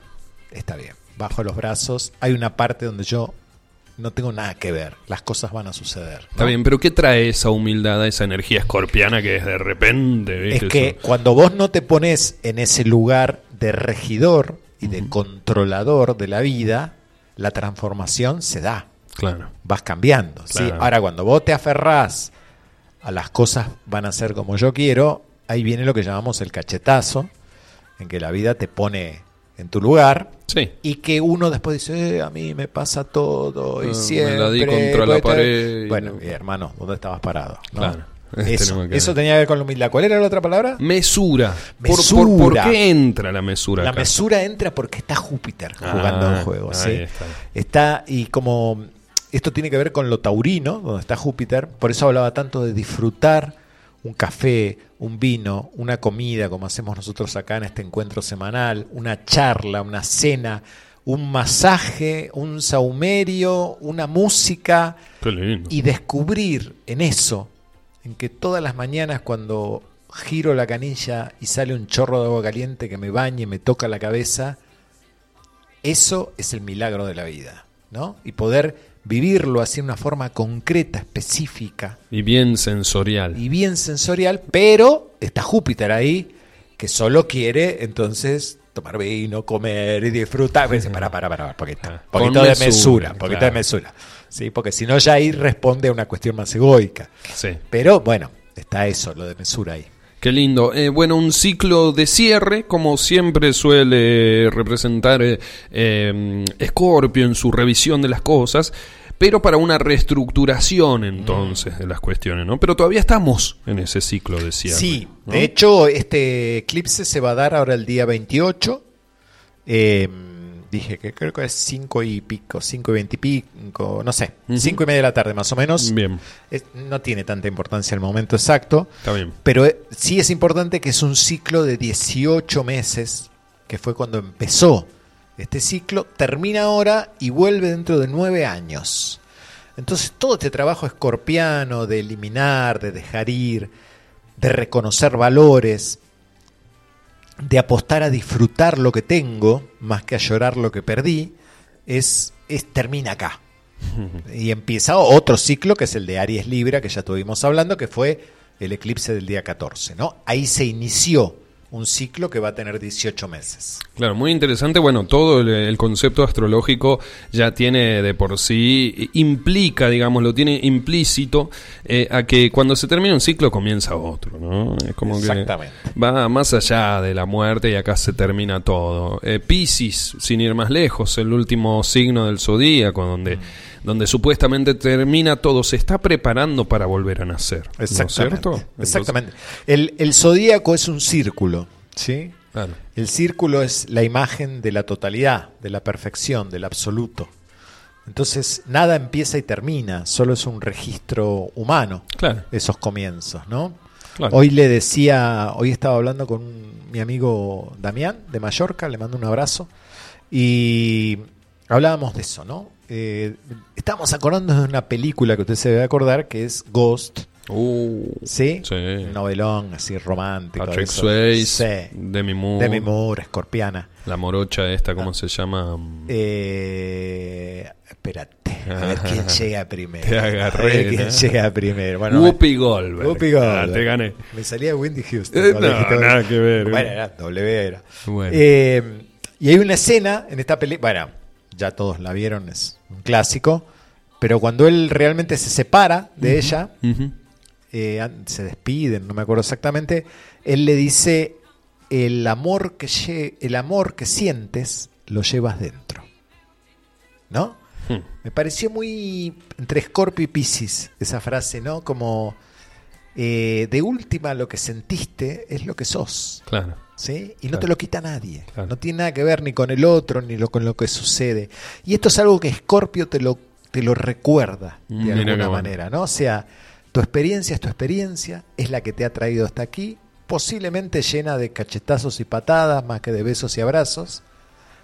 está bien, bajo los brazos, hay una parte donde yo no tengo nada que ver, las cosas van a suceder. Está ¿no? bien, pero ¿qué trae esa humildad, esa energía escorpiana que es de repente? Es que Eso- cuando vos no te pones en ese lugar de regidor y de controlador de la vida, la transformación se da, Claro. vas cambiando. Ahora, cuando vos te aferrás a las cosas van a ser como yo quiero, ahí viene lo que llamamos el cachetazo, en que la vida te pone en tu lugar Sí. y que uno después dice, "Eh, a mí me pasa todo y Ah, me siempre. la di contra la puede tener-". pared Bueno, y hermano, ¿dónde estabas parado? ¿no? Claro. Eso, eso tenía que ver con la humildad. ¿Cuál era la otra palabra? Mesura. Por- Mesura. Por, por qué entra la mesura? La acá? mesura entra porque está Júpiter jugando Ah, juego. ¿sí? está. Está, y como esto tiene que ver con lo taurino, donde está Júpiter, por eso hablaba tanto de disfrutar un café, un vino, una comida, como hacemos nosotros acá en este encuentro semanal, una charla, una cena, un masaje, un saumerio, una música, Qué lindo. y descubrir en eso, en que todas las mañanas cuando giro la canilla y sale un chorro de agua caliente que me bañe, me toca la cabeza, eso es el milagro de la vida, ¿no? Y poder vivirlo así de una forma concreta, específica Y bien sensorial. y bien sensorial, pero está Júpiter ahí que solo quiere entonces tomar vino, comer y disfrutar. Dice, para, para, para, un poquito, Ah, poquito de mesura, mesura, poquito claro. de mesura. Sí, porque si no ya ahí responde a una cuestión más egoica. Sí. Pero bueno, está eso, lo de mesura ahí. Qué lindo. Eh, bueno, un ciclo de cierre, como siempre suele representar eh, eh, Scorpio en su revisión de las cosas, pero para una reestructuración entonces de las cuestiones, ¿no? Pero todavía estamos en ese ciclo de cierre. Sí, ¿no? de hecho, este eclipse se va a dar ahora el día 28. Eh, dije que creo que es 5 y pico, 5 y 20 y pico, no sé, Ujú. 5 y media de la tarde más o menos. Bien, Es- no tiene tanta importancia el momento exacto, está bien. pero eh, sí es importante que es un ciclo de 18 meses, que fue cuando empezó este ciclo, termina ahora y vuelve dentro de 9 años. Entonces todo este trabajo escorpiano de eliminar, de dejar ir, de reconocer valores, de apostar a disfrutar lo que tengo más que a llorar lo que perdí, es, es, termina acá. Y empieza otro ciclo que es el de Aries Libra, que ya estuvimos hablando, que fue el eclipse del día 14. ¿no? Ahí se inició un ciclo que va a tener 18 meses. Claro, muy interesante. Bueno, todo el, el concepto astrológico ya tiene de por sí, implica, digamos, lo tiene implícito eh, a que cuando se termina un ciclo comienza otro, ¿no? Es como Exactamente. que va más allá de la muerte y acá se termina todo. Eh, Piscis, sin ir más lejos, el último signo del zodíaco, donde, donde supuestamente termina todo, se está preparando para volver a nacer. ¿no es Exactamente. cierto? Entonces, Exactamente. El, el zodíaco es un círculo, ¿sí? claro. El círculo es la imagen de la totalidad, de la perfección, del absoluto. Entonces, nada empieza y termina, solo es un registro humano, Claro. esos comienzos, ¿no? Claro. Hoy le decía, hoy estaba hablando con un- mi amigo Damián de Mallorca, le mando un abrazo, y hablábamos de eso, ¿no? Eh, estábamos acordando de una película que usted se debe acordar, que es Ghost, Uh, ¿sí? Sí. Un novelón así romántico. Patrick. Swayze, Sí. Demi Moore, Demi Moore, escorpiana. la morocha esta, ¿cómo se llama? Eh, espérate, a ver quién llega primero. Te a agarré, ver quién ¿no? llega primero. Bueno, Whoopi Goldberg. Whoopi Goldberg. Ah, te gané. Me salía Wendy Houston. Eh, no, dijiste- nada que ver. Bueno, era W era. Bueno. Eh, y hay una escena en esta película, bueno, ya todos la vieron, es un clásico, pero cuando él realmente se separa de ella, eh, se despiden, no me acuerdo exactamente, él le dice, el amor que, el amor que sientes lo llevas dentro. ¿No? Hmm. Me pareció muy entre Scorpio y Pisces esa frase, ¿no? Como eh, de última lo que sentiste es lo que sos. Claro. ¿Sí? Y no Claro. te lo quita nadie. Claro. No tiene nada que ver ni con el otro, ni lo, con lo que sucede. Y esto es algo que Scorpio te lo, te lo recuerda de mira alguna bueno. manera, ¿no? O sea, tu experiencia es tu experiencia, es la que te ha traído hasta aquí, posiblemente llena de cachetazos y patadas, más que de besos y abrazos,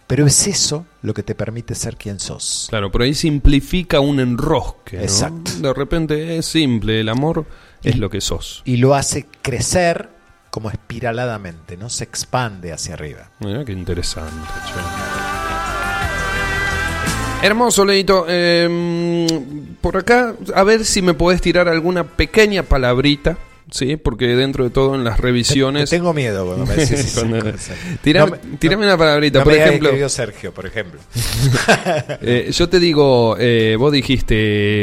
pero es eso lo que te permite ser quien sos. Claro, por ahí simplifica un enrosque. ¿no? Exacto. De repente es simple, el amor es lo que sos. Y lo hace crecer como espiraladamente, ¿no? Se expande hacia arriba. Mira qué interesante. che. Hermoso, Leito. Eh, por acá, a ver si me podés tirar alguna pequeña palabrita. Sí, porque dentro de todo en las revisiones. Te- tengo miedo cuando me decís Cuando- cosas. Tirame, No me- tirame no- una palabrita. no por me ejemplo, Sergio, por ejemplo. eh, yo te digo, eh, vos dijiste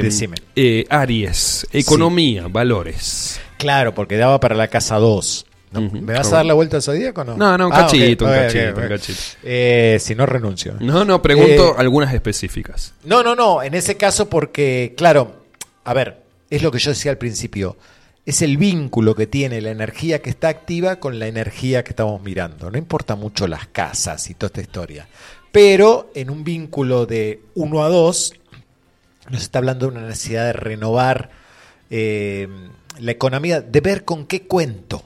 Decime. eh, Aries, economía, valores. Claro, porque daba para la casa 2. ¿Me vas a dar la vuelta al zodíaco o no? No, no, un Ah, cachito, un cachito, un cachito. Eh, si no, renuncio. No, no, pregunto Eh, algunas específicas. No, no, no. En ese caso, porque, claro, a ver, es lo que yo decía al principio. Es el vínculo que tiene la energía que está activa con la energía que estamos mirando. No importa mucho las casas y toda esta historia. Pero en un vínculo de 1 a 2, nos está hablando de una necesidad de renovar eh, la economía, de ver con qué cuento.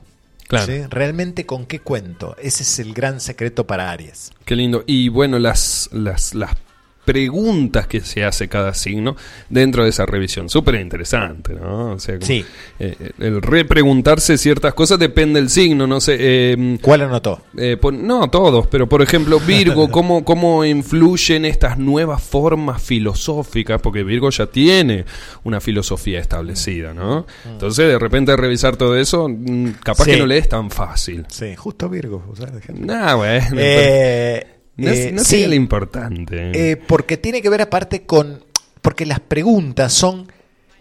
Claro. ¿sí? Realmente con qué cuento. Ese es el gran secreto para Aries. Qué lindo. Y bueno, las, las, las preguntas que se hace cada signo dentro de esa revisión. Súper interesante, ¿no? O sea, como, Sí. eh, el repreguntarse ciertas cosas depende del signo, no sé. eh, ¿Cuál anotó? eh, no todos, pero por ejemplo, Virgo, ¿cómo, ¿cómo influyen estas nuevas formas filosóficas? Porque Virgo ya tiene una filosofía establecida, ¿no? Entonces, de repente, revisar todo eso, mm, capaz Sí. que no le es tan fácil. Sí, justo Virgo. o sea, de gente. Nah, bueno. Eh, no eh, no sí, lo importante. eh, porque tiene que ver aparte con... Porque las preguntas son...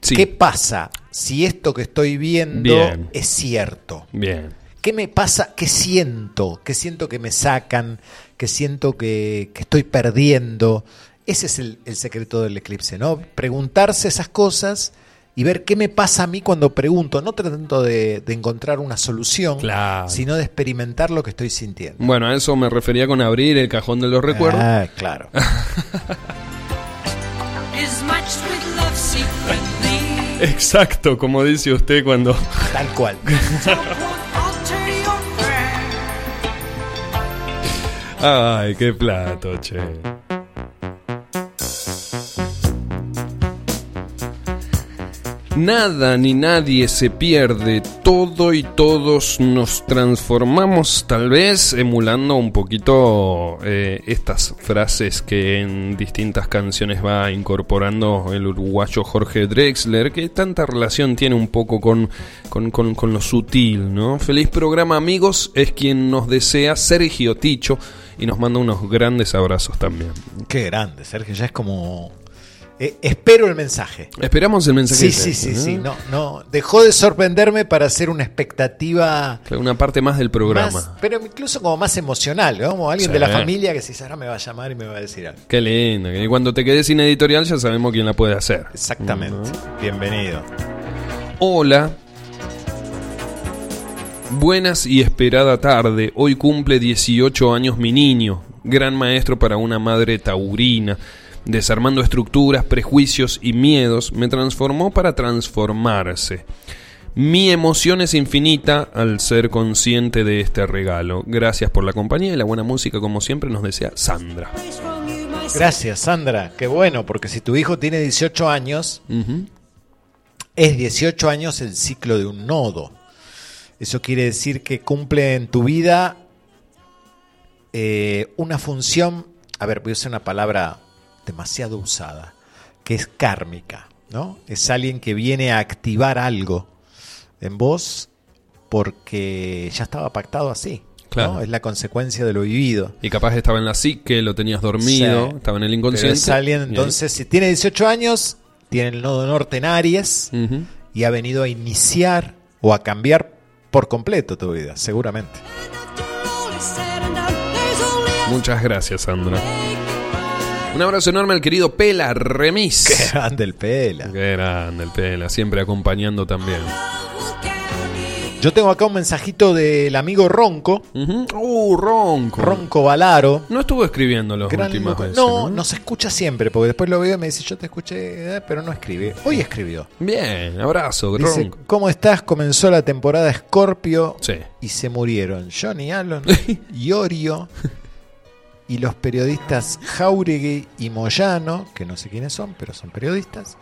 Sí. ¿Qué pasa si esto que estoy viendo Bien. es cierto? Bien. ¿Qué me pasa? ¿Qué siento? ¿Qué siento que me sacan? ¿Qué siento que, que estoy perdiendo? Ese es el, el secreto del eclipse, ¿no? Preguntarse esas cosas y ver qué me pasa a mí cuando pregunto, no tratando de, de encontrar una solución, Claro. sino de experimentar lo que estoy sintiendo. Bueno, a eso me refería con abrir el cajón de los recuerdos. Ah, claro. Exacto, como dice usted cuando... Tal cual. Ay, qué plato, che. Nada ni nadie se pierde, todo y todos nos transformamos, tal vez emulando un poquito eh, estas frases que en distintas canciones va incorporando el uruguayo Jorge Drexler, que tanta relación tiene un poco con, con, con- con lo sutil, ¿no? Feliz programa amigos, es quien nos desea Sergio Ticho y nos manda unos grandes abrazos también. Qué grande, Sergio. Ya es como. Eh, espero el mensaje. Esperamos el mensaje. Sí, sí, sí, ¿no? sí. No, no. Dejó de sorprenderme para hacer una expectativa. Una parte más del programa. Más, pero incluso como más emocional, ¿no? como alguien Sí. de la familia que si ahora me va a llamar y me va a decir algo. Qué lindo. que cuando te quedes sin editorial ya sabemos quién la puede hacer. Exactamente. Bienvenido. Hola. Buenas y esperada tarde. Hoy cumple 18 años mi niño. Gran maestro para una madre taurina. Desarmando estructuras, prejuicios y miedos, me transformó para transformarse. Mi emoción es infinita al ser consciente de este regalo. Gracias por la compañía y la buena música, como siempre, nos desea Sandra. Gracias, Sandra. Qué bueno, porque si tu hijo tiene 18 años, es 18 años el ciclo de un nodo. Eso quiere decir que cumple en tu vida eh, una función, a ver, voy a usar una palabra demasiado usada, que es kármica, ¿no? Es alguien que viene a activar algo en vos porque ya estaba pactado así. ¿no? Claro. Es la consecuencia de lo vivido. Y capaz estaba en la psique, lo tenías dormido, Sí. estaba en el Pero inconsciente. es alguien, entonces, si tiene 18 años, tiene el nodo norte en Aries y ha venido a iniciar o a cambiar por completo tu vida, seguramente. Muchas gracias, Sandra. Un abrazo enorme al querido Pela Remis. Qué grande el pela. Qué grande el Pela, siempre acompañando también. Yo tengo acá un mensajito del amigo Ronco. Uh, Ronco. Ronco Valaro. No estuvo escribiendo las Gran últimas veces. no, nos escucha siempre, porque después lo veo y me dice, yo te escuché, eh, pero no escribe. Hoy escribió. Bien, abrazo, Dice, Ronco. ¿cómo estás? Comenzó la temporada Scorpio Sí. y se murieron Johnny Allen, Iorio y los periodistas Jauregui y Moyano, que no sé quiénes son, pero son periodistas.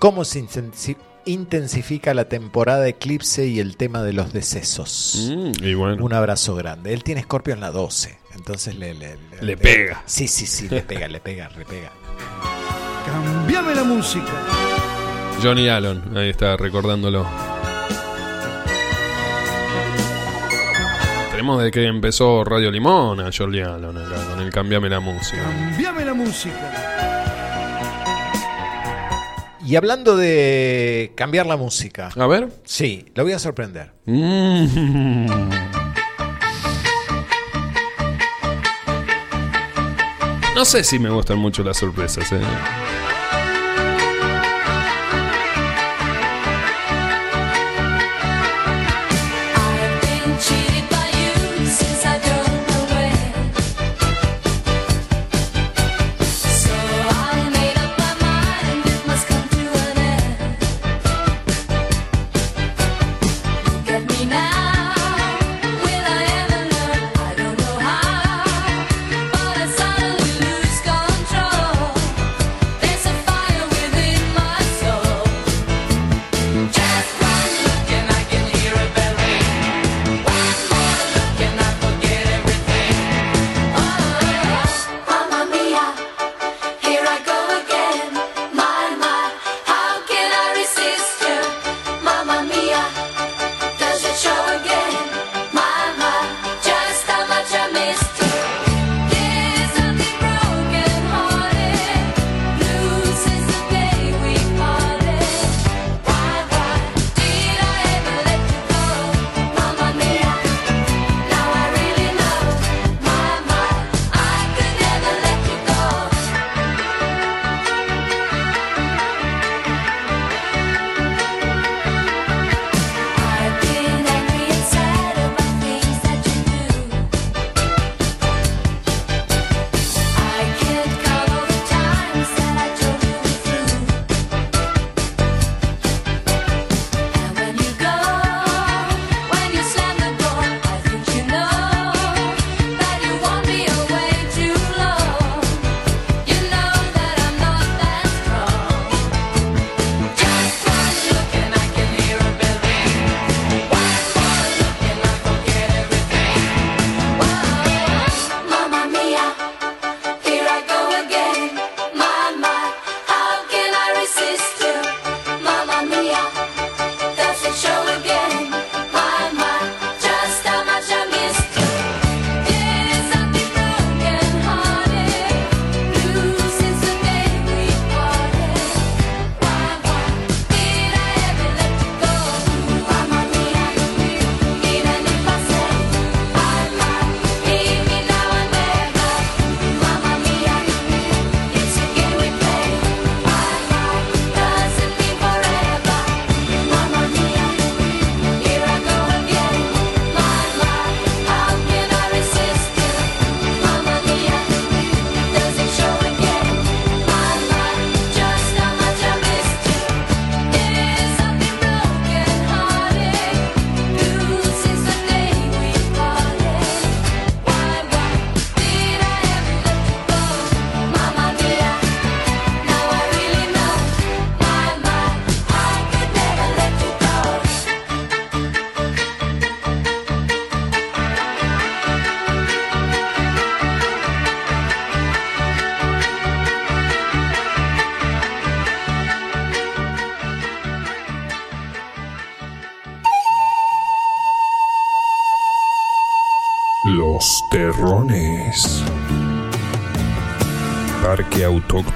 ¿Cómo se intensi- intensifica la temporada Eclipse y el tema de los decesos? Mm, y bueno. Un abrazo grande. Él tiene Scorpio en la 12, entonces le... Le, Le pega. Sí, sí, sí, le pega, le pega, le pega. Cambiame la música. Johnny Allen, ahí está recordándolo. Tenemos desde que empezó Radio Limón a acá, con el Cambiame la música. Cambiame la música. Y hablando de cambiar la música, A ver. sí, lo voy a sorprender. Mm. No sé si me gustan mucho las sorpresas. ¿eh?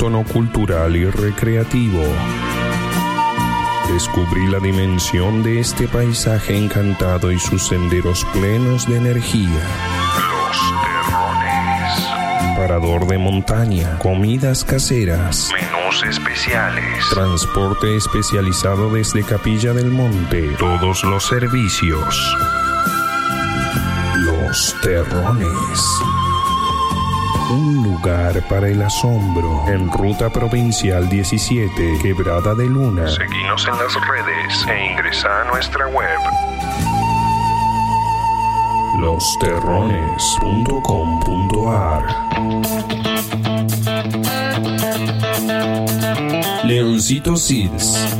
Autóctono Cultural y Recreativo. Descubrí la dimensión de este paisaje encantado y sus senderos plenos de energía. Los Terrones. Parador de montaña, comidas caseras, menús especiales, transporte especializado desde Capilla del Monte, todos los servicios. Los Terrones. Un lugar para el asombro. En Ruta Provincial 17, Quebrada de Luna. Seguinos en las redes e ingresa a nuestra web. losterrones.com.ar Leoncito Seeds.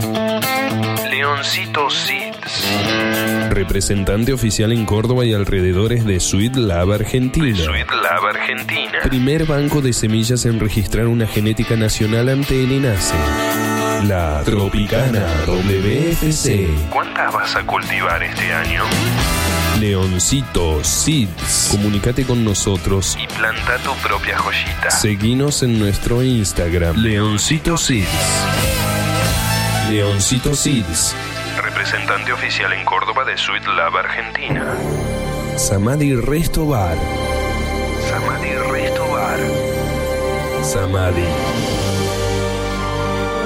Leoncito Seeds. Representante oficial en Córdoba y alrededores de Sweet Lab Argentina. Sweet Lab Argentina. Primer banco de semillas en registrar una genética nacional ante el INASE. La Tropicana WFC. ¿Cuántas vas a cultivar este año? Leoncito Seeds. Comunicate con nosotros. Y planta tu propia joyita. Seguinos en nuestro Instagram. Leoncito Seeds. Leoncito Seeds. Representante oficial en Córdoba de Sweet Lab Argentina. Samadhi Resto Bar. Samadhi Resto Bar. Samadhi.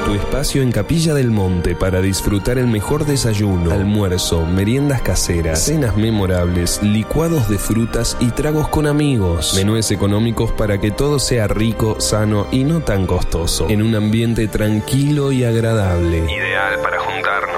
Tu espacio en Capilla del Monte para disfrutar el mejor desayuno, almuerzo, meriendas caseras, cenas memorables, licuados de frutas y tragos con amigos. Menúes económicos para que todo sea rico, sano y no tan costoso. En un ambiente tranquilo y agradable. Ideal para juntarnos.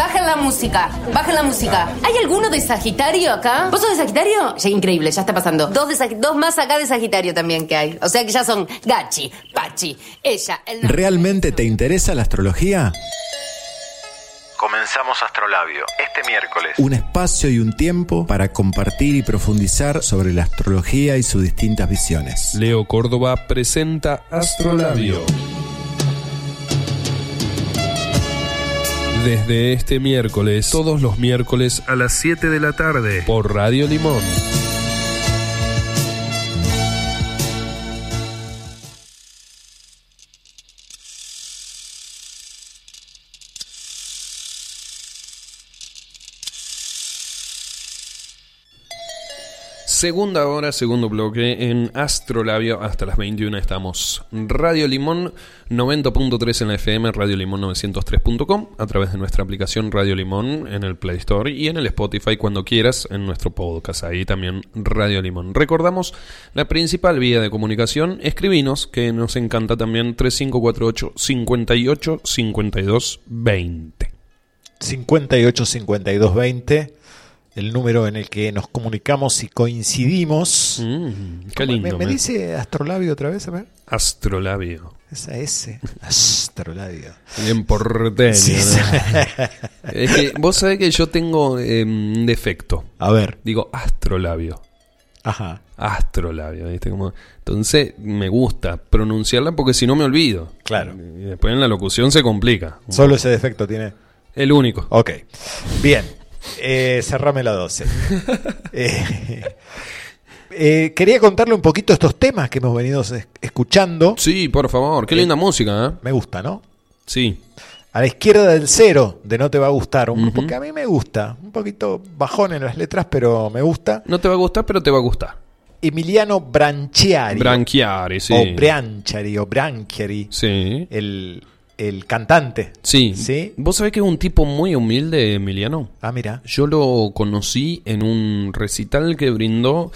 Bajen la música, bajen la música. ¿Hay alguno de Sagitario acá? ¿Vos sos de Sagitario? Ya, increíble, ya está pasando. Dos, de Sag- dos más acá de Sagitario también que hay. O sea que ya son Gachi, Pachi, ella, el... ¿Realmente te interesa la astrología? Comenzamos Astrolabio este miércoles. Un espacio y un tiempo para compartir y profundizar sobre la astrología y sus distintas visiones. Leo Córdoba presenta Astrolabio. Desde este miércoles, todos los miércoles a las 7 de la tarde, por Radio Limón. Segunda hora, segundo bloque en Astrolabio. Hasta las 21 estamos. Radio Limón 90.3 en la FM, Radio Limón 903.com, a través de nuestra aplicación Radio Limón en el Play Store y en el Spotify cuando quieras en nuestro podcast. Ahí también Radio Limón. Recordamos la principal vía de comunicación. Escribinos, que nos encanta también 3548 58 52 20. 58 52 20, el número en el que nos comunicamos y coincidimos. Mm, qué ¿Cómo- lindo. ¿Me, dice astrolabio otra vez? A ver. Astrolabio. Esa S. Astrolabio. Bien porteño. Sí, ¿no? sí. Es que vos sabés que yo tengo eh, un defecto. A ver. Digo astrolabio. Ajá. Astrolabio, ¿viste? Como, entonces me gusta pronunciarla porque si no me olvido. Claro. Y después en la locución se complica. Solo ese defecto tiene. El único. Ok. Bien. Eh, cerrame la 12. Eh, eh, quería contarle un poquito estos temas que hemos venido es- escuchando. Sí, por favor. Qué linda música, ¿eh? Me gusta, ¿no? Sí. A la izquierda del cero, de No Te Va a Gustar, un grupo que a mí me gusta. Un poquito bajón en las letras, pero me gusta. No te va a gustar, pero te va a gustar. Emiliano Branchiari. Branchiari, sí. O Branchiari, o Branchiari. Sí. El, el cantante. Sí. ¿Sí? ¿Vos sabés que es un tipo muy humilde, Emiliano? Ah, mira. Yo lo conocí en un recital que brindó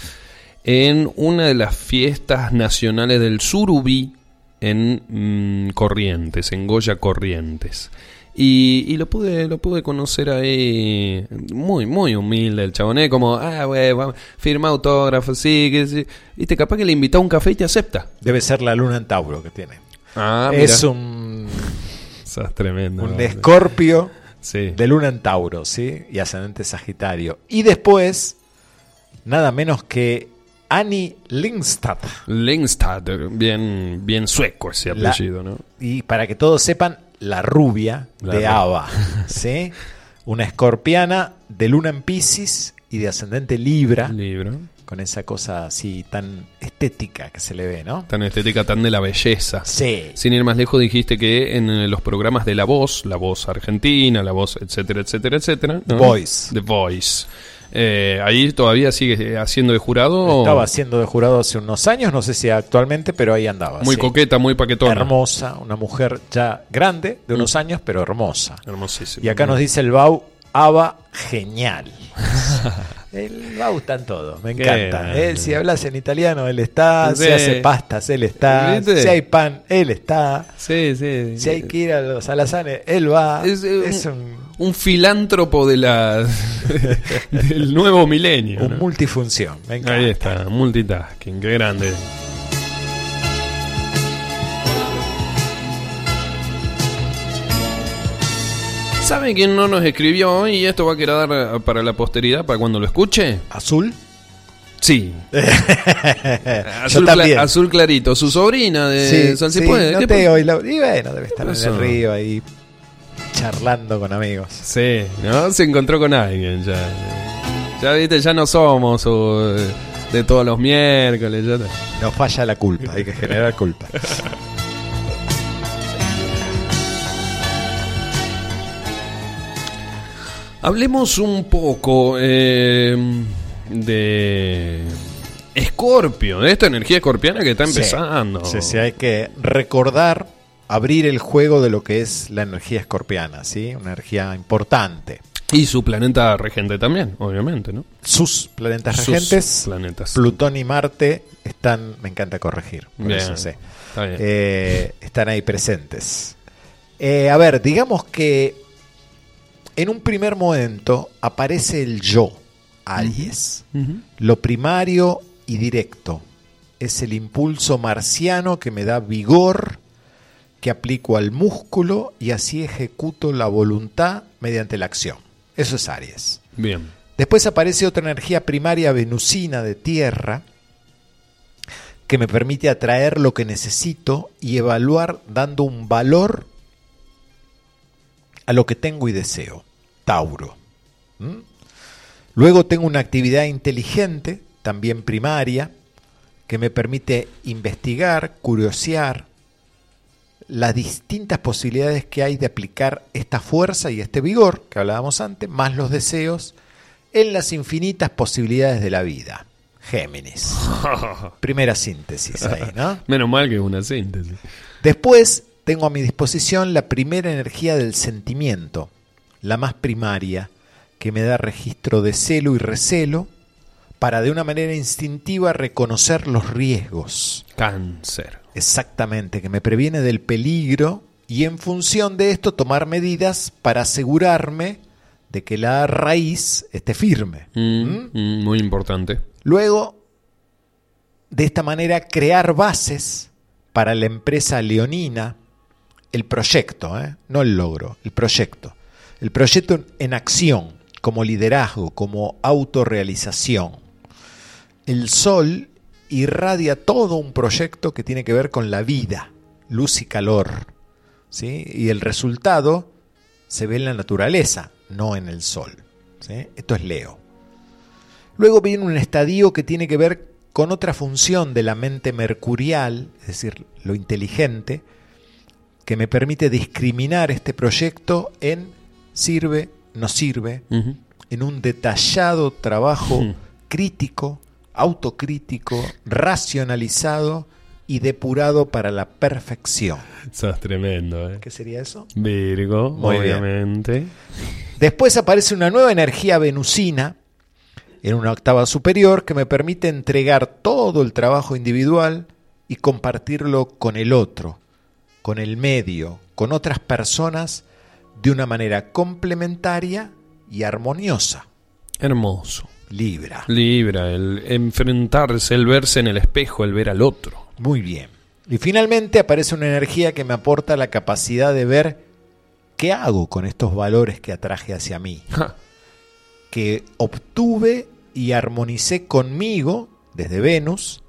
en una de las fiestas nacionales del Surubí en mm, Corrientes, en Goya Corrientes. Y, y lo pude lo pude conocer ahí muy muy humilde el chaboné como ah vamos, firma autógrafo sí que sí viste capaz que le invita a un café y te acepta Debe ser la luna en Tauro que tiene. ah es mira. un, Un escorpio sí de luna en Tauro, ¿sí? Y ascendente Sagitario. Y después, nada menos que Annie Lindstad. Lindstad bien bien sueco ese La- apellido no Y para que todos sepan, la rubia La de Ava, ¿sí? Una escorpiana de luna en Pisces y de ascendente Libra, libro con esa cosa así tan estética que se le ve, ¿no? tan estética, tan de la belleza. Sí. Sin ir más lejos, dijiste que en eh, los programas de La Voz, La Voz Argentina, La Voz, etcétera, etcétera, etcétera. ¿no? Voice. The Voice. Eh, ahí todavía sigue haciendo de jurado. Estaba haciendo de jurado hace unos años, no sé si actualmente, pero ahí andaba. Muy sí. coqueta, muy paquetona. Hermosa, una mujer ya grande, de unos años, pero hermosa. Hermosísima. Y acá nos dice el Bau, Ava, genial. El Bau está en todo, me encanta. Él, si hablas en italiano, él está. Sí. Si hace pastas, él está. ¿Viste? Si hay pan, él está. Sí, sí. Si hay que ir a los alazanes, él va. Es, eh, Es un, un, un filántropo de la del nuevo milenio. un ¿no? multifunción, me encanta. Ahí está, multitasking, qué grande. ¿Sabe quién no nos escribió hoy y esto va a quedar eh, para la posteridad, para cuando lo escuche? ¿Azul? Sí. Azul, cla- azul clarito, su sobrina de Sí, San sí, Cipuede. no ¿Qué te la- Y bueno, debe estar en el río ahí charlando con amigos. Sí, ¿no? Se encontró con alguien ya. Ya viste, ya no somos o, eh, de todos los miércoles. Ya No falla la culpa, hay que generar culpa. Hablemos un poco eh, de Escorpio, de esta energía escorpiana que está empezando. Sí, sí, hay que recordar, abrir el juego de lo que es la energía escorpiana, ¿sí? Una energía importante. Y su planeta regente también, obviamente, ¿no? Sus planetas Sus regentes, planetas. Plutón y Marte, están, me encanta corregir, por Bien, eso sé. está bien. Eh, están ahí presentes. Eh, a ver, digamos que en un primer momento aparece el yo, Aries. Lo primario y directo. Es el impulso marciano que me da vigor, que aplico al músculo y así ejecuto la voluntad mediante la acción. Eso es Aries. Bien. Después aparece otra energía primaria venusina de tierra que me permite atraer lo que necesito y evaluar dando un valor a lo que tengo y deseo. Tauro. ¿Mm? Luego tengo una actividad inteligente, también primaria, que me permite investigar, curiosear las distintas posibilidades que hay de aplicar esta fuerza y este vigor que hablábamos antes, más los deseos, en las infinitas posibilidades de la vida. Géminis. Primera síntesis ahí, ¿no? Menos mal que es una síntesis. Después tengo a mi disposición la primera energía del sentimiento, la más primaria, que me da registro de celo y recelo para de una manera instintiva reconocer los riesgos. Cáncer. Exactamente, que me previene del peligro y en función de esto tomar medidas para asegurarme de que la raíz esté firme. Mm, mm, muy importante. Luego, de esta manera, crear bases para la empresa leonina, el proyecto, ¿eh? no el logro, el proyecto. El proyecto en- acción, como liderazgo, como autorrealización. El sol irradia todo un proyecto que tiene que ver con la vida, luz y calor. ¿sí? Y el resultado se ve en la naturaleza, no en el sol. ¿sí? Esto es Leo. Luego viene un estadio que tiene que ver con otra función de la mente mercurial, es decir, lo inteligente, que me permite discriminar este proyecto en sirve, no sirve, en un detallado trabajo crítico, autocrítico, racionalizado y depurado para la perfección. Sos tremendo, ¿eh? ¿Qué sería eso? Virgo, Muy bien. obviamente. Después aparece una nueva energía venusina en una octava superior que me permite entregar todo el trabajo individual y compartirlo con el otro, con el medio, con otras personas de una manera complementaria y armoniosa. Hermoso. Libra. Libra, el enfrentarse, el verse en el espejo, el ver al otro. Muy bien. Y finalmente aparece una energía que me aporta la capacidad de ver qué hago con estos valores que atraje hacia mí. Ja. que obtuve y armonicé conmigo desde Venus.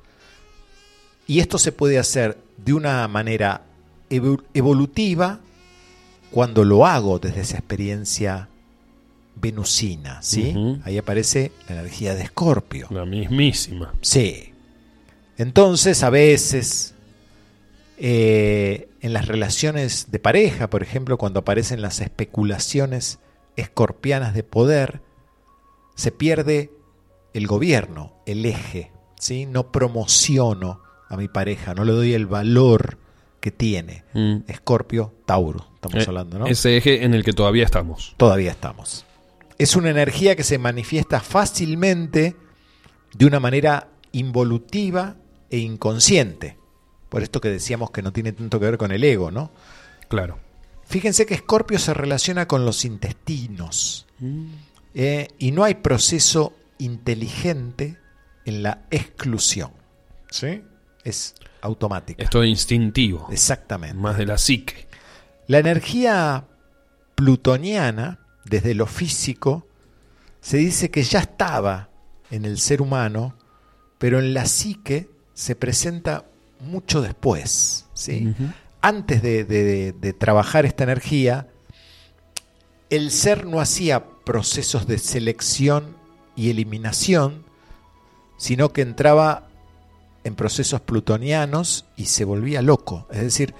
Y esto se puede hacer de una manera evolutiva cuando lo hago desde esa experiencia venusina. ¿sí? Ahí aparece la energía de Escorpio. La mismísima. Sí. Entonces, a veces, eh, en las relaciones de pareja, por ejemplo, cuando aparecen las especulaciones escorpianas de poder, se pierde el gobierno, el eje. ¿sí? No promociono a mi pareja, no le doy el valor que tiene. Mm. Escorpio, Tauro, estamos Eh, hablando, ¿no? Ese eje en el que todavía estamos. Todavía estamos. Es una energía que se manifiesta fácilmente de una manera involutiva e inconsciente. Por esto que decíamos que no tiene tanto que ver con el ego, ¿no? Claro. Fíjense que Escorpio se relaciona con los intestinos. eh, y no hay proceso inteligente en la exclusión. ¿Sí? Es automática. Esto es instintivo. Exactamente. Más de la psique. La energía plutoniana, desde lo físico, se dice que ya estaba en el ser humano, pero en la psique se presenta mucho después. ¿sí? Antes de, de- de trabajar esta energía, el ser no hacía procesos de selección y eliminación, sino que entraba en procesos plutonianos y se volvía loco. Es decir,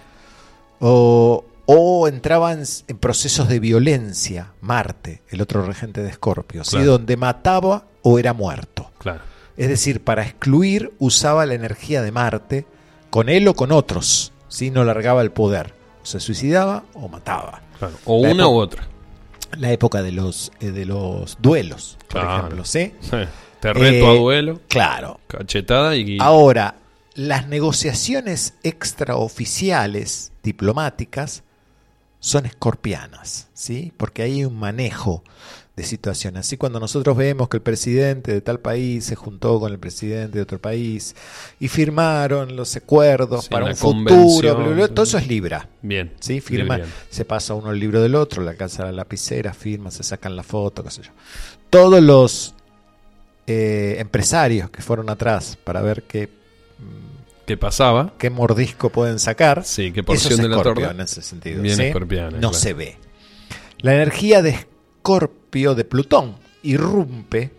o, o entraba en, en procesos de violencia, Marte, el otro regente de Escorpio, ¿sí? Donde mataba o era muerto. Claro. Es decir, para excluir usaba la energía de Marte, con él o con otros, ¿sí? no largaba el poder. O se suicidaba o mataba. claro. O La una u otra. La época de los, eh, de los duelos, por Claro. ejemplo. ¿sí? Te reto Eh, a duelo. Claro. Cachetada y. Ahora, las negociaciones extraoficiales diplomáticas son escorpianas, ¿sí? Porque hay un manejo de situaciones. Así cuando nosotros vemos que el presidente de tal país se juntó con el presidente de otro país y firmaron los acuerdos Sí, para un futuro, bla, bla, todo eso es Libra. Bien. ¿sí? Firma, Bien. se pasa uno el libro del otro, casa de la lapicera, firma, se sacan la foto, qué sé yo. Todos los eh, empresarios que fueron atrás para ver qué, ¿Qué pasaba? qué mordisco pueden sacar, Sí, qué eso porción es de la torta. en ese sentido. Bien ¿sí? escorpiana, No claro. se ve. La energía de Escorpio de Plutón irrumpe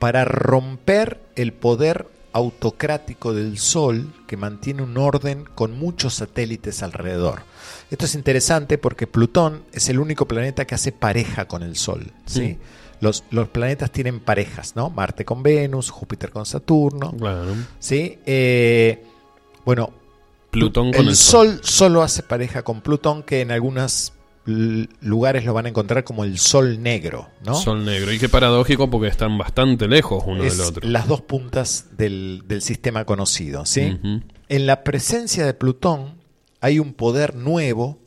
para romper el poder autocrático del Sol que mantiene un orden con muchos satélites alrededor. Esto es interesante porque Plutón es el único planeta que hace pareja con el Sol. ¿sí? Los, los planetas tienen parejas, ¿no? Marte con Venus, Júpiter con Saturno. Claro. ¿sí? Eh, bueno, Plutón con el, el sol, solo hace pareja con Plutón, que en algunos lugares lo van a encontrar como el Sol negro, ¿no? Sol negro. Y qué paradójico porque están bastante lejos uno es del otro. las dos puntas del, del sistema conocido, ¿sí? En la presencia de Plutón hay un poder nuevo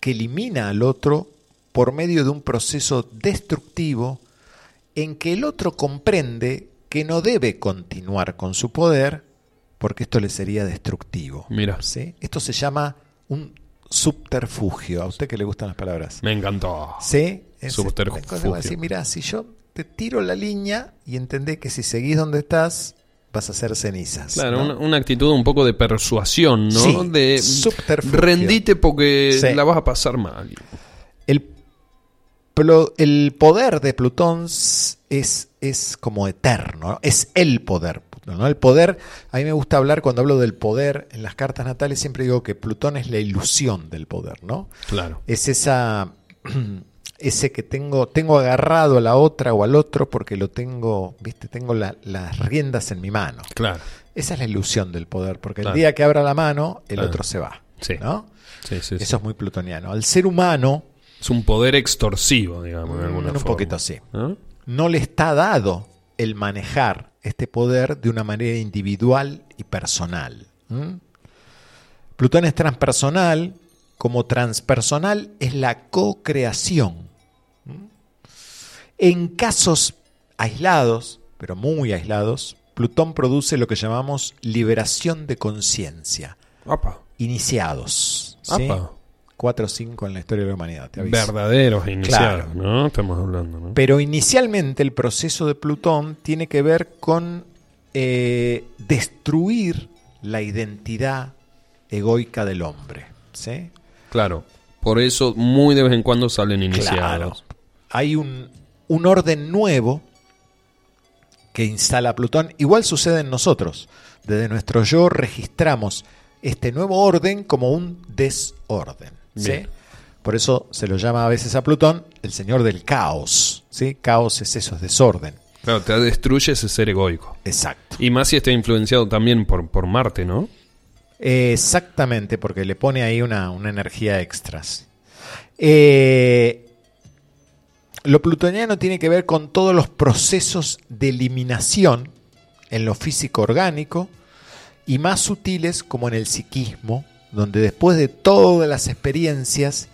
que elimina al otro por medio de un proceso destructivo en que el otro comprende que no debe continuar con su poder porque esto le sería destructivo. Mira. ¿sí? Esto se llama un subterfugio. ¿A usted que le gustan las palabras? Me encantó. ¿Sí? Es Subterfugio. decir, mira, si yo te tiro la línea y entendés que si seguís donde estás, vas a hacer cenizas. Claro, ¿no? una, una actitud un poco de persuasión, ¿no? Sí, de subterfugio. rendite porque Sí. la vas a pasar mal. El poder de Plutón es, es como eterno, ¿no? es el poder. ¿no? El poder, a mí me gusta hablar cuando hablo del poder en las cartas natales, siempre digo que Plutón es la ilusión del poder, ¿no? Claro. Es esa, ese que tengo, tengo agarrado a la otra o al otro porque lo tengo, viste, tengo la- las riendas en mi mano. Claro. Esa es la ilusión del poder, porque Claro. el día que abra la mano, el Claro. otro se va. Sí. ¿no? Sí, sí. Eso es muy plutoniano. Al ser humano Es un poder extorsivo, digamos, de alguna Mm, un forma. poquito así. ¿No? no le está dado el manejar este poder de una manera individual y personal. Plutón es transpersonal, como transpersonal es la co-creación. En casos aislados, pero muy aislados, Plutón produce lo que llamamos liberación de conciencia. Iniciados. ¿sí? Apa. 4 o 5 en la historia de la humanidad. Te aviso. Verdaderos iniciados, Claro. ¿no? Estamos hablando, ¿no? Pero inicialmente el proceso de Plutón tiene que ver con eh, destruir la identidad egoica del hombre. ¿sí? Claro. Por eso muy de vez en cuando salen iniciados. Claro. Hay un, un orden nuevo que instala Plutón. Igual sucede en nosotros. Desde nuestro yo registramos este nuevo orden como un desorden. ¿Sí? Por eso se lo llama a veces a Plutón el señor del caos. ¿sí? Caos es eso, es desorden. Claro, te destruye ese ser egoico. Exacto. Y más si está influenciado también por, por Marte, ¿no? Eh, Exactamente, porque le pone ahí una, una energía extras. Eh, lo plutoniano tiene que ver con todos los procesos de eliminación en lo físico orgánico y más sutiles como en el psiquismo, donde después de todas las experiencias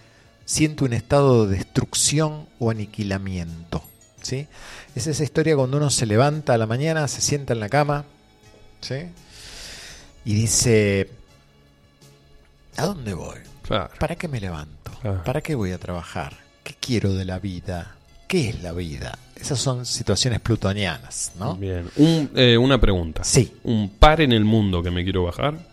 siente un estado de destrucción o aniquilamiento. ¿sí? Es esa historia cuando uno se levanta a la mañana, se sienta en la cama, ¿sí? y dice, ¿a dónde voy? Claro. ¿Para qué me levanto? Claro. ¿Para qué voy a trabajar? ¿Qué quiero de la vida? ¿Qué es la vida? Esas son situaciones plutonianas, ¿no? Bien. Un, eh, una pregunta. Sí. ¿Un par en el mundo que me quiero bajar?